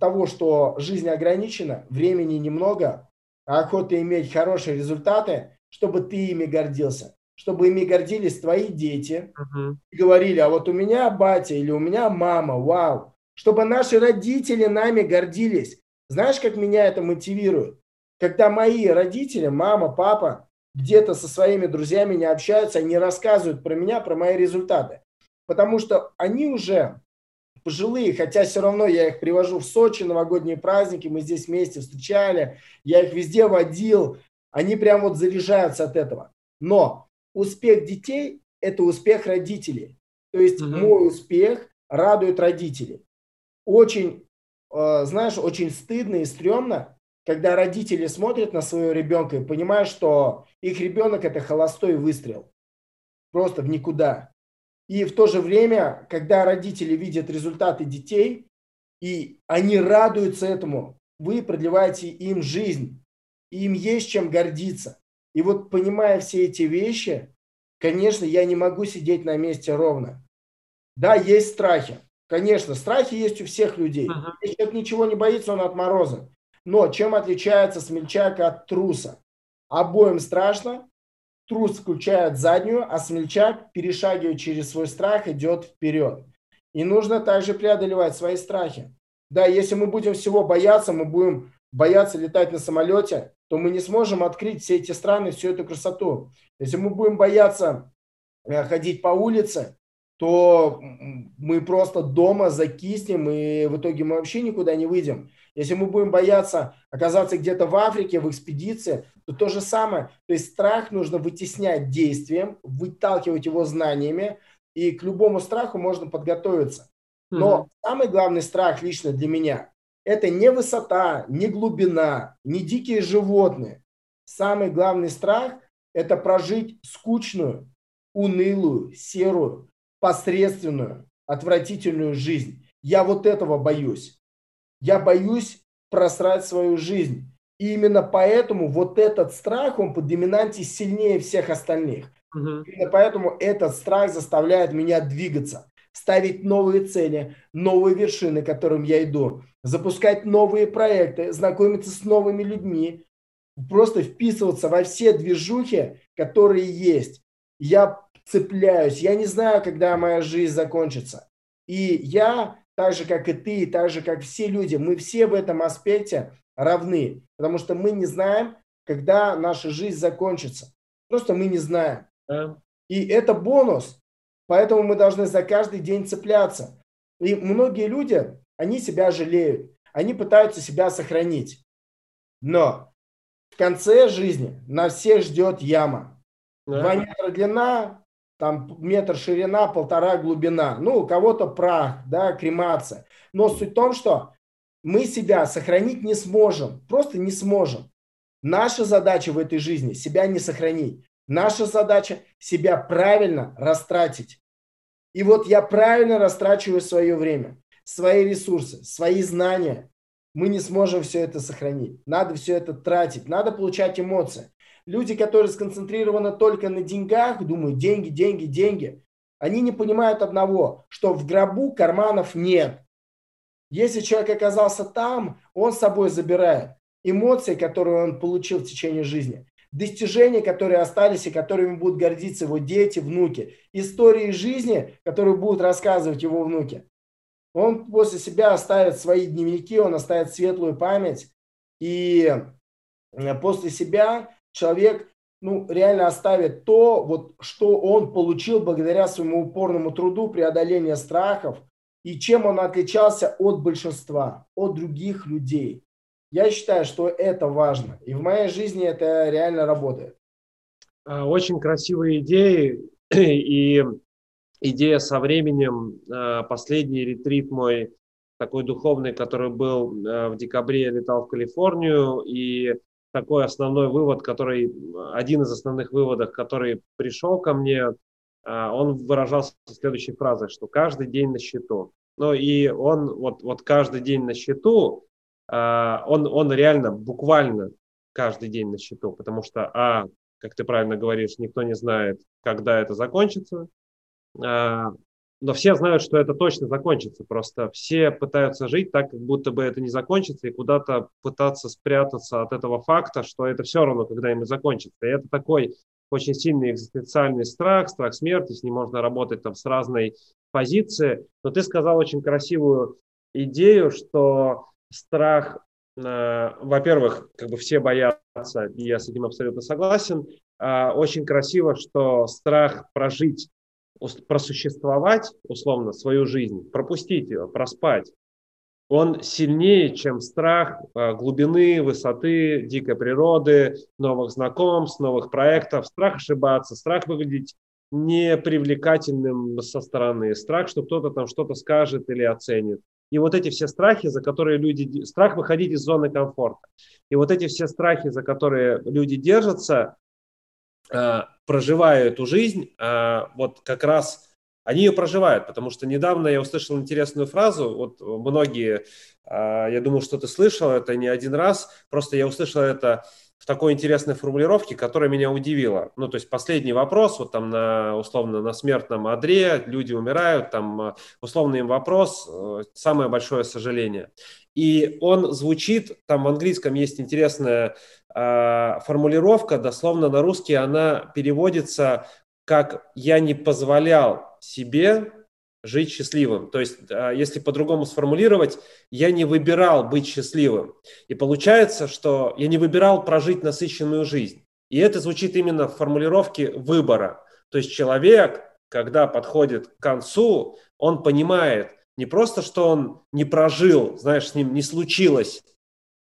того, что жизнь ограничена, времени немного, а охота иметь хорошие результаты, чтобы ты ими гордился, чтобы ими гордились твои дети uh-huh. и говорили, а вот у меня батя или у меня мама, вау, чтобы наши родители нами гордились. Знаешь, как меня это мотивирует? Когда мои родители, мама, папа, где-то со своими друзьями не общаются, они рассказывают про меня, про мои результаты. Потому что они уже пожилые, хотя все равно я их привожу в Сочи, новогодние праздники, мы здесь вместе встречали, я их везде водил, они прям вот заряжаются от этого. Но успех детей – это успех родителей. То есть угу. мой успех радует родителей. Очень, э, знаешь, очень стыдно и стрёмно, когда родители смотрят на своего ребенка и понимают, что их ребенок это холостой выстрел. Просто в никуда. И в то же время, когда родители видят результаты детей, и они радуются этому, вы продлеваете им жизнь, и им есть чем гордиться. И вот понимая все эти вещи, конечно, я не могу сидеть на месте ровно. Да, есть страхи. Конечно, страхи есть у всех людей. Uh-huh. Если человек ничего не боится, он отморозен. Но чем отличается смельчак от труса? Обоим страшно, трус включает заднюю, а смельчак, перешагивая через свой страх, идет вперед. И нужно также преодолевать свои страхи. Да, если мы будем всего бояться, мы будем бояться летать на самолете, то мы не сможем открыть все эти страны, всю эту красоту. Если мы будем бояться э, ходить по улице, то мы просто дома закиснем, и в итоге мы вообще никуда не выйдем. Если мы будем бояться оказаться где-то в Африке, в экспедиции, то то же самое. То есть страх нужно вытеснять действием, выталкивать его знаниями, и к любому страху можно подготовиться. Но mm-hmm. самый главный страх лично для меня – это не высота, не глубина, не дикие животные. Самый главный страх – это прожить скучную, унылую, серую, посредственную, отвратительную жизнь. Я вот этого боюсь. Я боюсь просрать свою жизнь. И именно поэтому вот этот страх, он по доминанте сильнее всех остальных. Угу. Именно поэтому этот страх заставляет меня двигаться, ставить новые цели, новые вершины, к которым я иду, запускать новые проекты, знакомиться с новыми людьми, просто вписываться во все движухи, которые есть. Я цепляюсь, я не знаю, когда моя жизнь закончится. И я так же, как и ты, так же, как все люди, мы все в этом аспекте равны, потому что мы не знаем, когда наша жизнь закончится. Просто мы не знаем. И это бонус, поэтому мы должны за каждый день цепляться. И многие люди, они себя жалеют, они пытаются себя сохранить. Но в конце жизни на всех ждет яма. Два метра длина, там метр ширина, полтора глубина. Ну, у кого-то прах, да, кремация. Но суть в том, что мы себя сохранить не сможем, просто не сможем. Наша задача в этой жизни – себя не сохранить. Наша задача – себя правильно растратить. И вот я правильно растрачиваю свое время, свои ресурсы, свои знания. Мы не сможем все это сохранить. Надо все это тратить, надо получать эмоции. Люди, которые сконцентрированы только на деньгах, думают, деньги, деньги, деньги, они не понимают одного, что в гробу карманов нет. Если человек оказался там, он с собой забирает эмоции, которые он получил в течение жизни, достижения, которые остались и которыми будут гордиться его дети, внуки, истории жизни, которые будут рассказывать его внуки. Он после себя оставит свои дневники, он оставит светлую память, и э, после себя человек ну, реально оставит то, вот, что он получил благодаря своему упорному труду, преодоления страхов, и чем он отличался от большинства, от других людей. Я считаю, что это важно. И в моей жизни это реально работает. А, очень красивые идеи. И идея со временем. А, последний ретрит мой такой духовный, который был а, в декабре, я летал в Калифорнию, и такой основной вывод, который, один из основных выводов, который пришел ко мне, а, он выражался следующей фразой, что каждый день на счету. Ну и он вот, вот каждый день на счету, а, он, он реально буквально каждый день на счету, потому что, а, как ты правильно говоришь, никто не знает, когда это закончится, а, но все знают, что это точно закончится. Просто все пытаются жить так, как будто бы это не закончится, и куда-то пытаться спрятаться от этого факта, что это все равно когда-нибудь закончится. И это такой очень сильный экзистенциальный страх, страх смерти, с ним можно работать там с разной позиции. Но ты сказал очень красивую идею, что страх, э, во-первых, как бы все боятся, и я с этим абсолютно согласен. Э, очень красиво, что страх прожить просуществовать, условно, свою жизнь, пропустить ее, проспать, он сильнее, чем страх а, глубины, высоты, дикой природы, новых знакомств, новых проектов, страх ошибаться, страх выглядеть непривлекательным со стороны, страх, что кто-то там что-то скажет или оценит. И вот эти все страхи, за которые люди... Страх выходить из зоны комфорта. И вот эти все страхи, за которые люди держатся, э, проживая эту жизнь, э, вот как раз они ее проживают, потому что недавно я услышал интересную фразу, вот многие, я думаю, что ты слышал это не один раз, просто я услышал это в такой интересной формулировке, которая меня удивила. Ну, то есть последний вопрос, вот там на, условно, на смертном одре, люди умирают, там э, условно им вопрос, э, самое большое сожаление. И он звучит, там в английском есть интересная э, формулировка, дословно на русский она переводится как «я не позволял себе жить счастливым. То есть, а, если по-другому сформулировать, я не выбирал быть счастливым. И получается, что я не выбирал прожить насыщенную жизнь. И это звучит именно в формулировке выбора. То есть человек, когда подходит к концу, он понимает не просто, что он не прожил, знаешь, с ним не случилась э,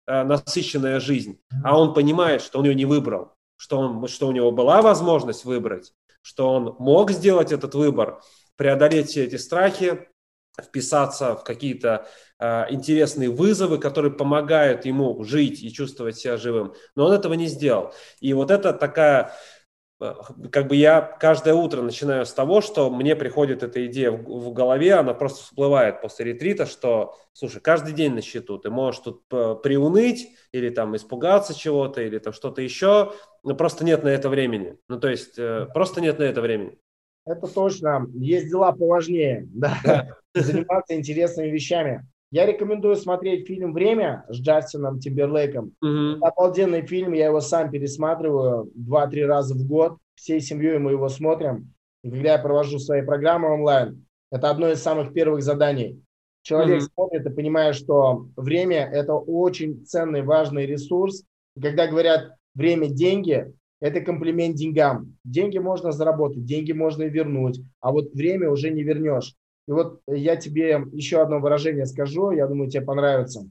насыщенная жизнь, а он понимает, что он ее не выбрал, что, он, что у него была возможность выбрать, что он мог сделать этот выбор, преодолеть все эти страхи, вписаться в какие-то э, интересные вызовы, которые помогают ему жить и чувствовать себя живым. Но он этого не сделал. И вот это такая, э, как бы я каждое утро начинаю с того, что мне приходит эта идея в, в голове, она просто всплывает после ретрита, что, слушай, каждый день на счету, ты можешь тут э, приуныть или там испугаться чего-то, или там что-то еще, но просто нет на это времени. Ну, то есть э, просто нет на это времени. Это точно. Есть дела поважнее, да, заниматься интересными вещами. Я рекомендую смотреть фильм «Время» с Джастином Тимберлейком. Mm-hmm. Обалденный фильм, я его сам пересматриваю два-три раза в год. Всей семьей мы его смотрим. И когда я провожу свои программы онлайн, это одно из самых первых заданий. Человек mm-hmm. смотрит и понимает, что время – это очень ценный, важный ресурс. И когда говорят «время – деньги», это комплимент деньгам. Деньги можно заработать, деньги можно вернуть, а вот время уже не вернешь. И вот я тебе еще одно выражение скажу, я думаю, тебе понравится.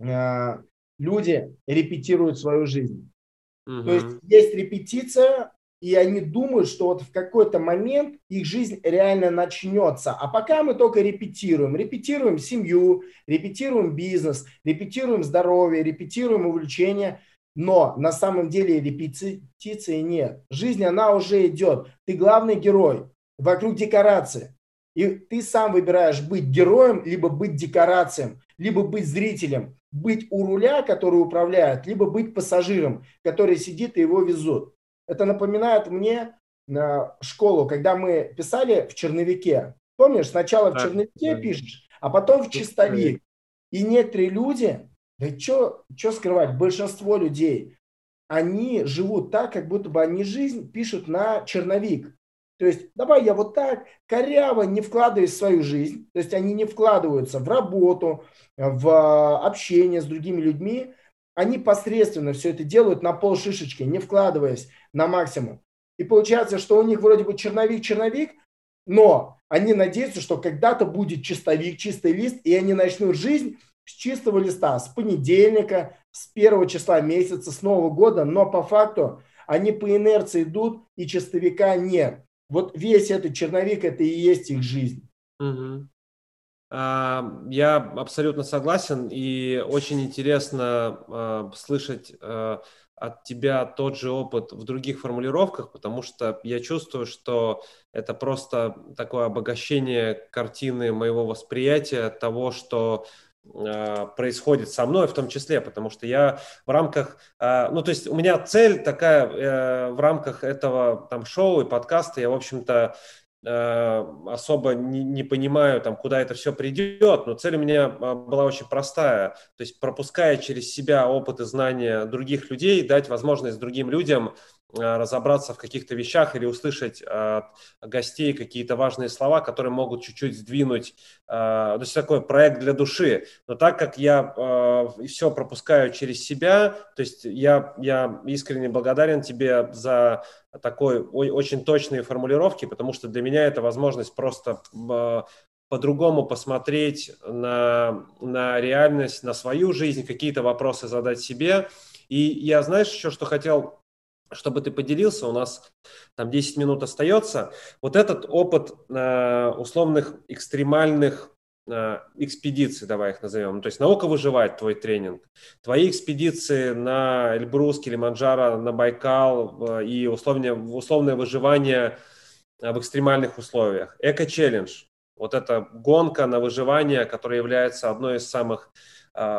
Э, люди репетируют свою жизнь. Угу. То есть есть репетиция, и они думают, что вот в какой-то момент их жизнь реально начнется. А пока мы только репетируем. Репетируем семью, репетируем бизнес, репетируем здоровье, репетируем увлечение – но на самом деле репетиции нет. Жизнь, она уже идет. Ты главный герой вокруг декорации. И ты сам выбираешь быть героем, либо быть декорацией, либо быть зрителем, быть у руля, который управляет, либо быть пассажиром, который сидит и его везут. Это напоминает мне на школу, когда мы писали в черновике. Помнишь, сначала в черновике пишешь, а потом в чистовик. И некоторые люди да что скрывать, большинство людей, они живут так, как будто бы они жизнь пишут на черновик. То есть, давай я вот так коряво не вкладываюсь в свою жизнь, то есть они не вкладываются в работу, в общение с другими людьми, они посредственно все это делают на пол шишечки, не вкладываясь на максимум. И получается, что у них вроде бы черновик-черновик, но они надеются, что когда-то будет чистовик, чистый лист, и они начнут жизнь с чистого листа, с понедельника, с первого числа месяца, с Нового года, но по факту они по инерции идут, и чистовика нет. Вот весь этот черновик – это и есть их жизнь. Угу. Я абсолютно согласен, и очень интересно а, слышать а, от тебя тот же опыт в других формулировках, потому что я чувствую, что это просто такое обогащение картины моего восприятия того, что происходит со мной в том числе, потому что я в рамках, а, ну то есть у меня цель такая э, в рамках этого там шоу и подкаста, я в общем-то э, особо не, не понимаю, там, куда это все придет, но цель у меня а, была очень простая, то есть пропуская через себя опыт и знания других людей, дать возможность другим людям разобраться в каких-то вещах или услышать от гостей какие-то важные слова, которые могут чуть-чуть сдвинуть. Э, то есть такой проект для души. Но так как я э, все пропускаю через себя, то есть я, я искренне благодарен тебе за такой очень точные формулировки, потому что для меня это возможность просто по-другому посмотреть на, на реальность, на свою жизнь, какие-то вопросы задать себе. И я, знаешь, еще что хотел чтобы ты поделился, у нас там 10 минут остается. Вот этот опыт э, условных экстремальных э, экспедиции, давай их назовем, то есть наука выживает, твой тренинг, твои экспедиции на Эльбрус, Килиманджаро, на Байкал э, и условное, условное выживание в экстремальных условиях, эко-челлендж, вот эта гонка на выживание, которая является одной из самых э,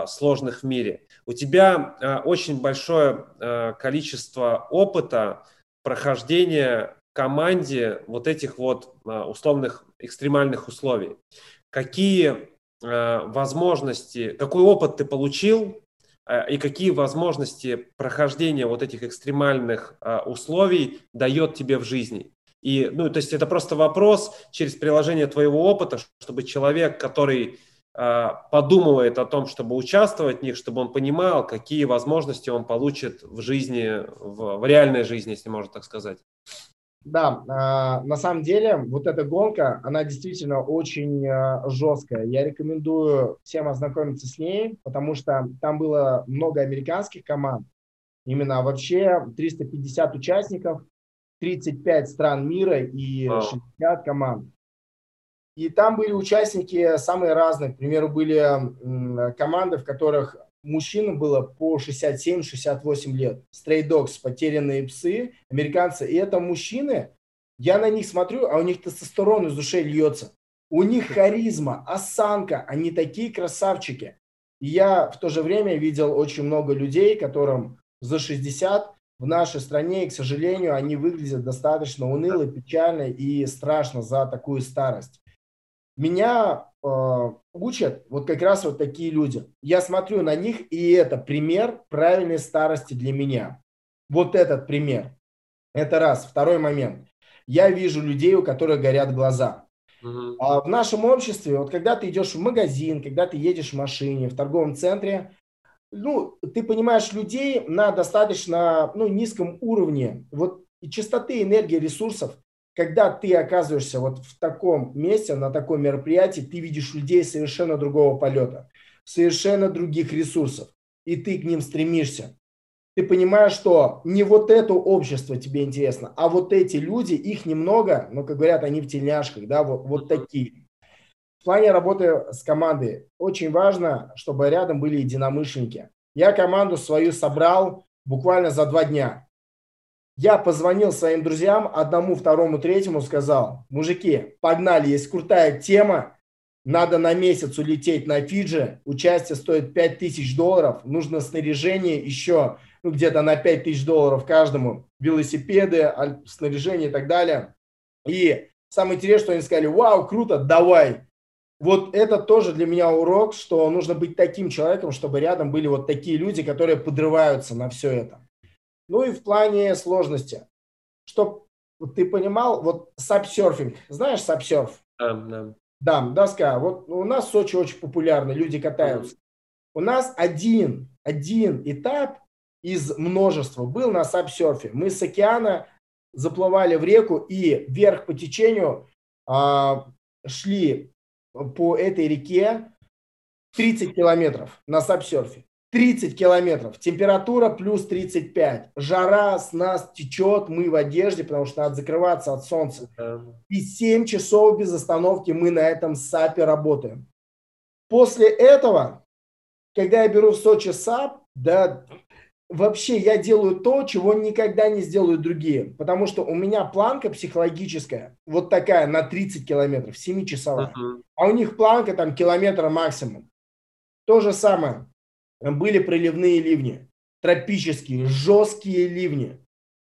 сложных в мире. У тебя э, очень большое э, количество опыта прохождения команде вот этих вот условных экстремальных условий. Какие возможности, какой опыт ты получил и какие возможности прохождения вот этих экстремальных условий дает тебе в жизни? И, ну, то есть это просто вопрос через приложение твоего опыта, чтобы человек, который подумывает о том, чтобы участвовать в них, чтобы он понимал, какие возможности он получит в жизни, в, в реальной жизни, если можно так сказать. Да, э, на самом деле вот эта гонка, она действительно очень э, жесткая. Я рекомендую всем ознакомиться с ней, потому что там было много американских команд. Именно вообще 350 участников, 35 стран мира и 60 команд. И там были участники самые разные. К примеру, были команды, в которых мужчинам было по 67-68 лет. Stray Dogs, потерянные псы, американцы. И это мужчины, я на них смотрю, а у них тестостерон из ушей льется. У них харизма, осанка, они такие красавчики. И я в то же время видел очень много людей, которым за 60, в нашей стране, и, к сожалению, они выглядят достаточно уныло, печально и страшно за такую старость. Меня э, учат вот как раз вот такие люди. Я смотрю на них, и это пример правильной старости для меня. Вот этот пример. Это раз. Второй момент. Я вижу людей, у которых горят глаза. А в нашем обществе, вот когда ты идешь в магазин, когда ты едешь в машине, в торговом центре, ну, ты понимаешь людей на достаточно ну, низком уровне вот и частоты энергии, ресурсов, когда ты оказываешься вот в таком месте, на таком мероприятии, ты видишь людей совершенно другого полета, совершенно других ресурсов, и ты к ним стремишься. Ты понимаешь, что не вот это общество тебе интересно, а вот эти люди, их немного, но, как говорят, они в тельняшках, да, вот, вот такие. В плане работы с командой очень важно, чтобы рядом были единомышленники. Я команду свою собрал буквально за два дня. Я позвонил своим друзьям, одному, второму, третьему, сказал, мужики, погнали, есть крутая тема, надо на месяц улететь на Фиджи, участие стоит 5000 долларов, нужно снаряжение еще ну, где-то на 5000 долларов каждому, велосипеды, снаряжение и так далее. И самое интересное, что они сказали, вау, круто, давай вот это тоже для меня урок, что нужно быть таким человеком, чтобы рядом были вот такие люди, которые подрываются на все это. Ну и в плане сложности. Чтоб ты понимал, вот сапсерфинг. Знаешь сапсерф? Да, да. Да, доска. Вот у нас в Сочи очень популярно, люди катаются. У нас один, один этап из множества был на сапсерфе. Мы с океана заплывали в реку и вверх по течению а, шли по этой реке 30 километров на сапсерфе. 30 километров, температура плюс 35, жара с нас течет, мы в одежде, потому что надо закрываться от солнца. И 7 часов без остановки мы на этом сапе работаем. После этого, когда я беру в Сочи сап, да, вообще я делаю то, чего никогда не сделают другие. Потому что у меня планка психологическая вот такая на 30 километров, 7-часовая. Uh-huh. А у них планка там километра максимум. То же самое. Были проливные ливни, тропические, жесткие ливни.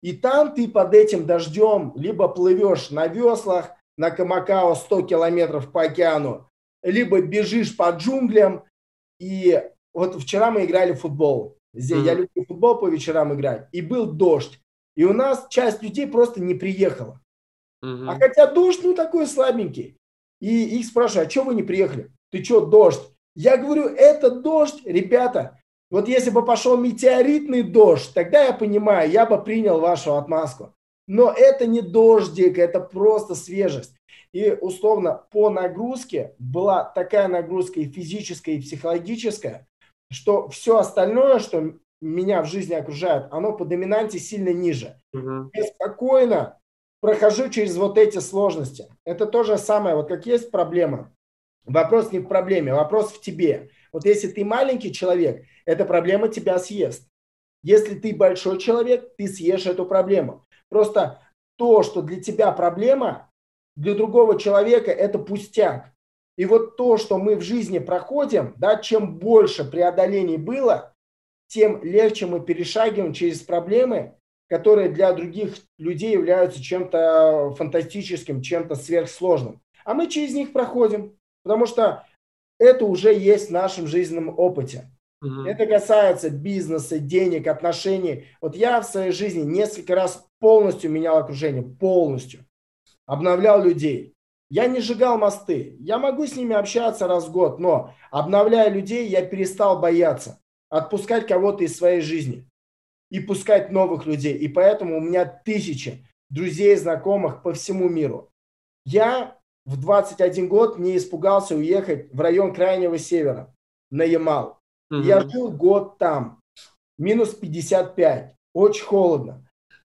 И там ты под этим дождем либо плывешь на веслах на Камакао 100 километров по океану, либо бежишь по джунглям. И вот вчера мы играли в футбол. Здесь mm-hmm. я люблю футбол по вечерам играть. И был дождь. И у нас часть людей просто не приехала. Mm-hmm. А хотя дождь, ну, такой слабенький. И их спрашивают, а что вы не приехали? Ты что, дождь? Я говорю, это дождь, ребята. Вот если бы пошел метеоритный дождь, тогда я понимаю, я бы принял вашу отмазку. Но это не дождик, это просто свежесть. И условно по нагрузке была такая нагрузка и физическая, и психологическая, что все остальное, что меня в жизни окружает, оно по доминанте сильно ниже. Угу. Я спокойно прохожу через вот эти сложности. Это то же самое, вот как есть проблема. Вопрос не в проблеме, вопрос в тебе. Вот если ты маленький человек, эта проблема тебя съест. Если ты большой человек, ты съешь эту проблему. Просто то, что для тебя проблема, для другого человека это пустяк. И вот то, что мы в жизни проходим, да, чем больше преодолений было, тем легче мы перешагиваем через проблемы, которые для других людей являются чем-то фантастическим, чем-то сверхсложным. А мы через них проходим, потому что это уже есть в нашем жизненном опыте. Угу. Это касается бизнеса, денег, отношений. Вот я в своей жизни несколько раз полностью менял окружение, полностью. Обновлял людей. Я не сжигал мосты. Я могу с ними общаться раз в год, но обновляя людей, я перестал бояться отпускать кого-то из своей жизни и пускать новых людей. И поэтому у меня тысячи друзей, знакомых по всему миру. Я в 21 год не испугался уехать в район Крайнего Севера, на Ямал. Угу. Я жил год там, минус 55, очень холодно.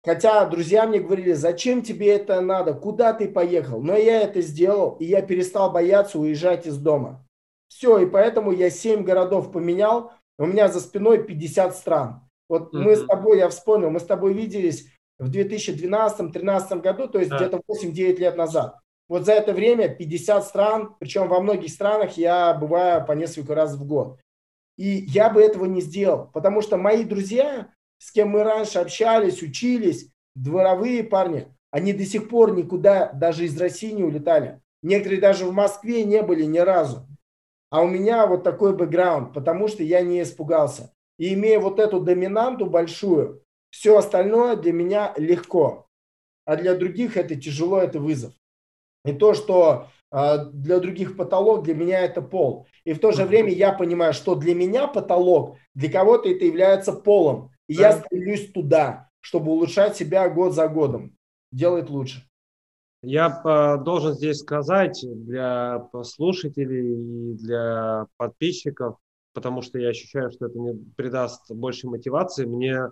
Хотя друзья мне говорили, зачем тебе это надо, куда ты поехал? Но я это сделал, и я перестал бояться уезжать из дома. Все, и поэтому я 7 городов поменял, у меня за спиной 50 стран. Вот mm-hmm. мы с тобой, я вспомнил, мы с тобой виделись в 2012-2013 году, то есть да. где-то 8-9 лет назад. Вот за это время 50 стран, причем во многих странах я бываю по несколько раз в год. И я бы этого не сделал, потому что мои друзья, с кем мы раньше общались, учились, дворовые парни, они до сих пор никуда даже из России не улетали. Некоторые даже в Москве не были ни разу. А у меня вот такой бэкграунд, потому что я не испугался. И имея вот эту доминанту большую, все остальное для меня легко. А для других это тяжело, это вызов. И то, что э, для других потолок, для меня это пол. И в то же время я понимаю, что для меня потолок, для кого-то это является полом. И да. я стремлюсь туда, чтобы улучшать себя год за годом. Делать лучше. Я э, должен здесь сказать для слушателей и для подписчиков, потому что я ощущаю, что это мне придаст больше мотивации. Мне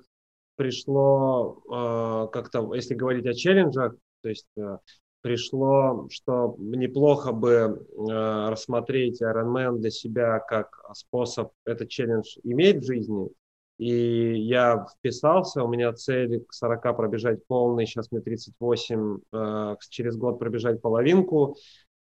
пришло э, как-то, если говорить о челленджах, то есть э, пришло, что неплохо бы рассмотреть Ironman для себя как способ этот челлендж иметь в жизни – и я вписался, у меня цель к 40 пробежать полный, сейчас мне 38, э, через год пробежать половинку.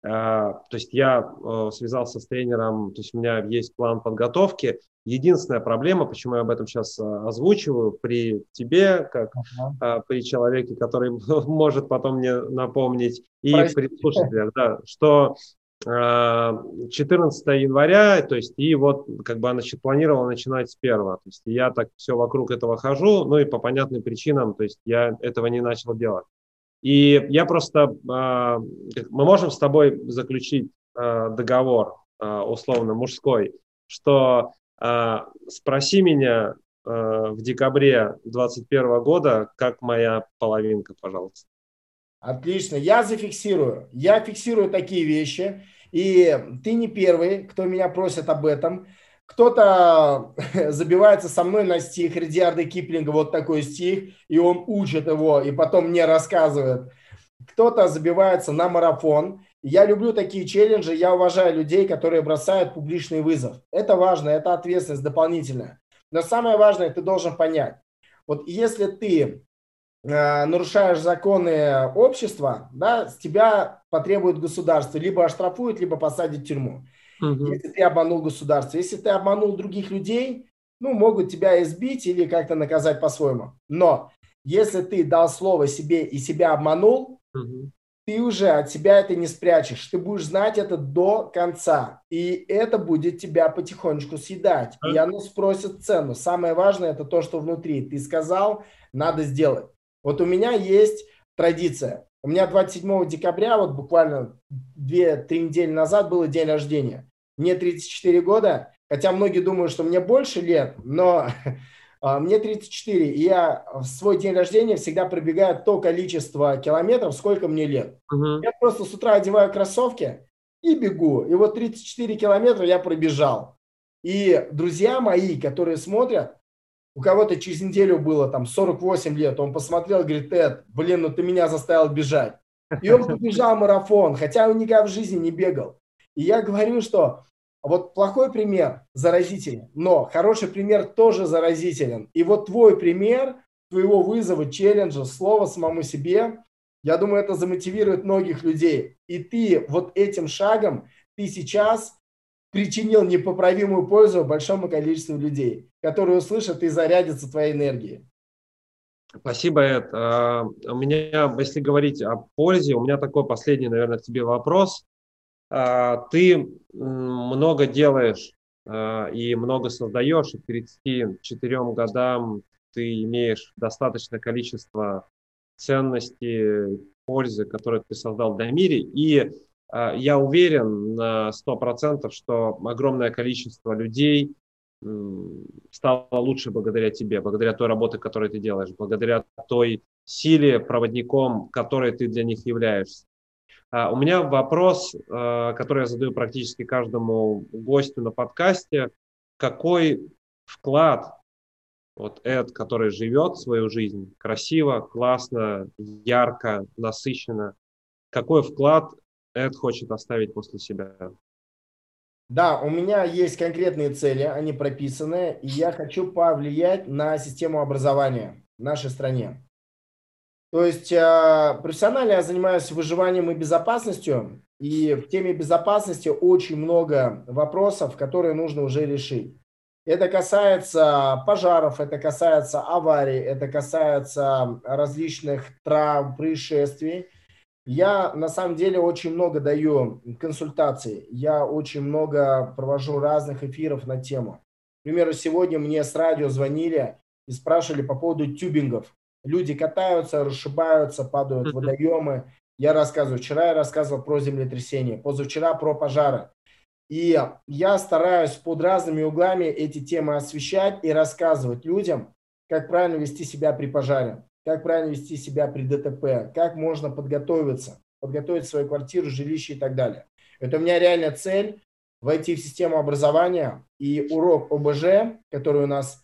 Э, то есть я э, связался с тренером, то есть у меня есть план подготовки. Единственная проблема, почему я об этом сейчас озвучиваю, при тебе, как uh-huh. при человеке, который может потом мне напомнить, и Простите. при слушателях, да, что 14 января, то есть, и вот как бы она планировала начинать с первого. То есть я так все вокруг этого хожу, ну и по понятным причинам, то есть я этого не начал делать. И я просто, а, мы можем с тобой заключить а, договор, а, условно мужской, что спроси меня в декабре 2021 года, как моя половинка, пожалуйста. Отлично, я зафиксирую. Я фиксирую такие вещи. И ты не первый, кто меня просит об этом. Кто-то забивается со мной на стих Редиарда Киплинга, вот такой стих, и он учит его, и потом мне рассказывает. Кто-то забивается на марафон. Я люблю такие челленджи, я уважаю людей, которые бросают публичный вызов. Это важно, это ответственность дополнительная. Но самое важное, ты должен понять. Вот если ты Э, нарушаешь законы общества, да, с тебя потребует государство, либо оштрафует, либо посадит в тюрьму. Угу. Если ты обманул государство. Если ты обманул других людей, ну, могут тебя избить или как-то наказать по-своему. Но если ты дал слово себе и себя обманул, угу. ты уже от себя это не спрячешь. Ты будешь знать это до конца. И это будет тебя потихонечку съедать. И оно спросит цену. Самое важное это то, что внутри. Ты сказал, надо сделать. Вот у меня есть традиция. У меня 27 декабря, вот буквально 2-3 недели назад было день рождения. Мне 34 года, хотя многие думают, что мне больше лет, но а, мне 34, и я в свой день рождения всегда пробегаю то количество километров, сколько мне лет. Uh-huh. Я просто с утра одеваю кроссовки и бегу. И вот 34 километра я пробежал. И друзья мои, которые смотрят, у кого-то через неделю было там 48 лет, он посмотрел, говорит, Эд, блин, ну ты меня заставил бежать. И он побежал марафон, хотя он никогда в жизни не бегал. И я говорю, что вот плохой пример заразителен, но хороший пример тоже заразителен. И вот твой пример, твоего вызова, челленджа, слова самому себе, я думаю, это замотивирует многих людей. И ты вот этим шагом, ты сейчас причинил непоправимую пользу большому количеству людей, которые услышат и зарядятся твоей энергией. Спасибо, Эд. А, у меня, если говорить о пользе, у меня такой последний, наверное, к тебе вопрос. А, ты много делаешь а, и много создаешь, и к 34 годам ты имеешь достаточное количество ценностей, пользы, которые ты создал для мира. И я уверен на 100%, что огромное количество людей стало лучше благодаря тебе, благодаря той работе, которую ты делаешь, благодаря той силе, проводником, которой ты для них являешься. А, у меня вопрос, а, который я задаю практически каждому гостю на подкасте. Какой вклад вот Эд, который живет свою жизнь красиво, классно, ярко, насыщенно, какой вклад Эд хочет оставить после себя? Да, у меня есть конкретные цели, они прописаны, и я хочу повлиять на систему образования в нашей стране. То есть э, профессионально я занимаюсь выживанием и безопасностью, и в теме безопасности очень много вопросов, которые нужно уже решить. Это касается пожаров, это касается аварий, это касается различных травм, происшествий. Я на самом деле очень много даю консультаций, я очень много провожу разных эфиров на тему. К примеру, сегодня мне с радио звонили и спрашивали по поводу тюбингов. Люди катаются, расшибаются, падают в водоемы. Я рассказываю. Вчера я рассказывал про землетрясение, позавчера про пожары. И я стараюсь под разными углами эти темы освещать и рассказывать людям, как правильно вести себя при пожаре как правильно вести себя при ДТП, как можно подготовиться, подготовить свою квартиру, жилище и так далее. Это у меня реальная цель войти в систему образования и урок ОБЖ, который у нас,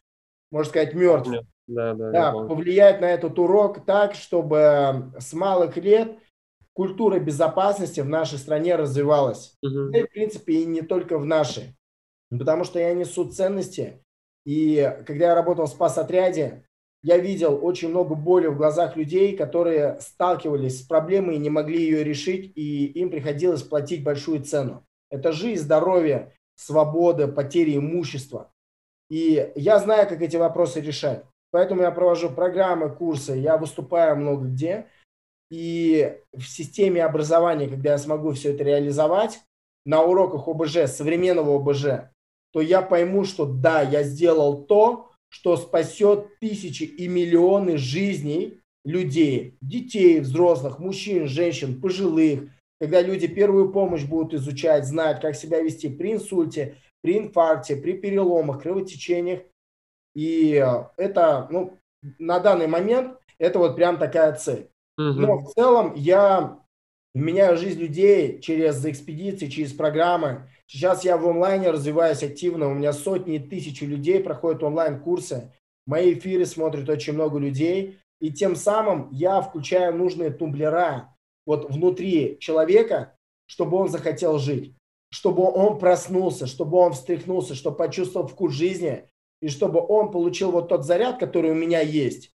можно сказать, мертв, да, да, да, повлиять на этот урок так, чтобы с малых лет культура безопасности в нашей стране развивалась. Угу. И, в принципе, и не только в нашей. Потому что я несу ценности. И когда я работал в спас-отряде, я видел очень много боли в глазах людей, которые сталкивались с проблемой и не могли ее решить, и им приходилось платить большую цену. Это жизнь, здоровье, свобода, потери имущества. И я знаю, как эти вопросы решать. Поэтому я провожу программы, курсы, я выступаю много где. И в системе образования, когда я смогу все это реализовать, на уроках ОБЖ, современного ОБЖ, то я пойму, что да, я сделал то, что спасет тысячи и миллионы жизней людей, детей, взрослых, мужчин, женщин, пожилых, когда люди первую помощь будут изучать, знать, как себя вести при инсульте, при инфаркте, при переломах, кровотечениях. И это, ну, на данный момент, это вот прям такая цель. Угу. Но в целом я меняю жизнь людей через экспедиции, через программы, Сейчас я в онлайне развиваюсь активно, у меня сотни и тысячи людей проходят онлайн-курсы, мои эфиры смотрят очень много людей, и тем самым я включаю нужные тумблера вот внутри человека, чтобы он захотел жить, чтобы он проснулся, чтобы он встряхнулся, чтобы почувствовал вкус жизни, и чтобы он получил вот тот заряд, который у меня есть,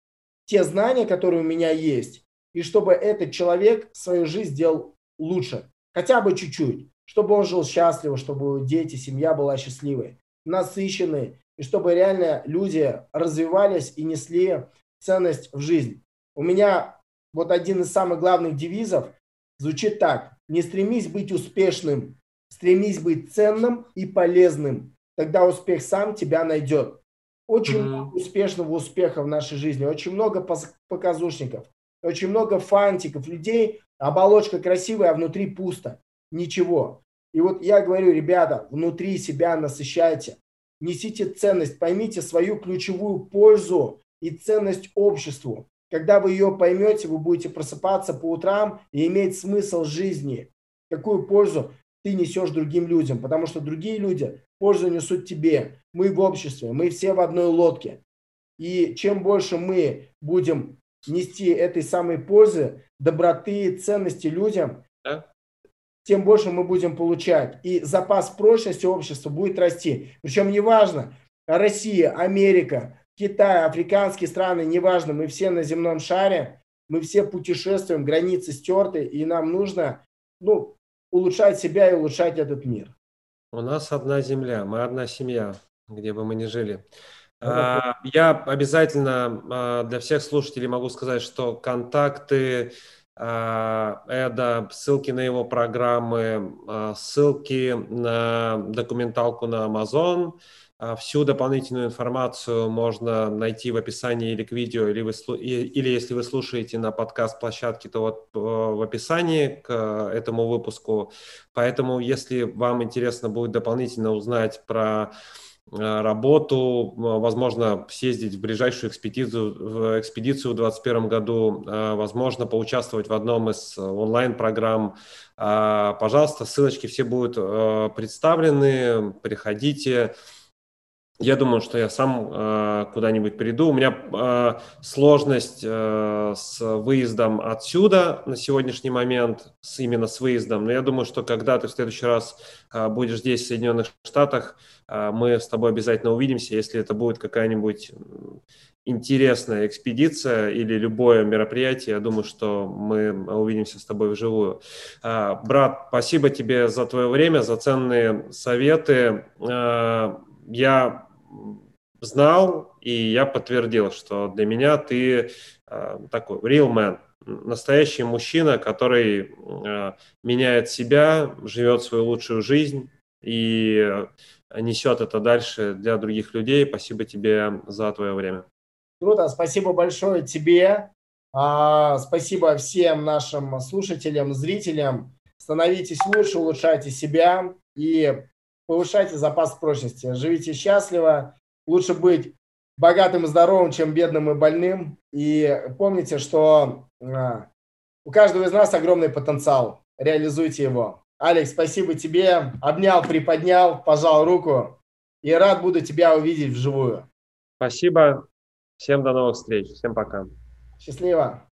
те знания, которые у меня есть, и чтобы этот человек свою жизнь сделал лучше, хотя бы чуть-чуть чтобы он жил счастливо, чтобы дети, семья была счастливой, насыщенной, и чтобы реально люди развивались и несли ценность в жизнь. У меня вот один из самых главных девизов звучит так. Не стремись быть успешным, стремись быть ценным и полезным. Тогда успех сам тебя найдет. Очень mm-hmm. много успешного успеха в нашей жизни, очень много показушников, очень много фантиков, людей, оболочка красивая, а внутри пусто ничего. И вот я говорю, ребята, внутри себя насыщайте, несите ценность, поймите свою ключевую пользу и ценность обществу. Когда вы ее поймете, вы будете просыпаться по утрам и иметь смысл жизни. Какую пользу ты несешь другим людям, потому что другие люди пользу несут тебе. Мы в обществе, мы все в одной лодке. И чем больше мы будем нести этой самой пользы, доброты, ценности людям, тем больше мы будем получать. И запас прочности общества будет расти. Причем неважно, Россия, Америка, Китай, африканские страны, неважно, мы все на земном шаре, мы все путешествуем, границы стерты, и нам нужно ну, улучшать себя и улучшать этот мир. У нас одна земля, мы одна семья, где бы мы ни жили. А, я обязательно а, для всех слушателей могу сказать, что контакты Эда, ссылки на его программы, ссылки на документалку на Amazon – а всю дополнительную информацию можно найти в описании или к видео, или, вы, или если вы слушаете на подкаст-площадке, то вот э, в описании к этому выпуску. Поэтому, если вам интересно будет дополнительно узнать про работу, возможно, съездить в ближайшую экспедицию, в экспедицию в 2021 году, э, возможно, поучаствовать в одном из онлайн-программ. Пожалуйста, ссылочки все будут представлены, приходите. Я думаю, что я сам э, куда-нибудь приду. У меня э, сложность э, с выездом отсюда на сегодняшний момент, с, именно с выездом. Но я думаю, что когда ты в следующий раз э, будешь здесь, в Соединенных Штатах, э, мы с тобой обязательно увидимся, если это будет какая-нибудь интересная экспедиция или любое мероприятие, я думаю, что мы увидимся с тобой вживую. Э, брат, спасибо тебе за твое время, за ценные советы. Э, я знал, и я подтвердил, что для меня ты э, такой real man, настоящий мужчина, который э, меняет себя, живет свою лучшую жизнь и несет это дальше для других людей. Спасибо тебе за твое время. Круто, спасибо большое тебе. А, спасибо всем нашим слушателям, зрителям. Становитесь лучше, улучшайте себя и повышайте запас прочности. Живите счастливо. Лучше быть богатым и здоровым, чем бедным и больным. И помните, что а, у каждого из нас огромный потенциал. Реализуйте его. Алекс, спасибо тебе. Обнял, приподнял, пожал руку. И рад буду тебя увидеть вживую. Спасибо. Всем до новых встреч. Всем пока. Счастливо.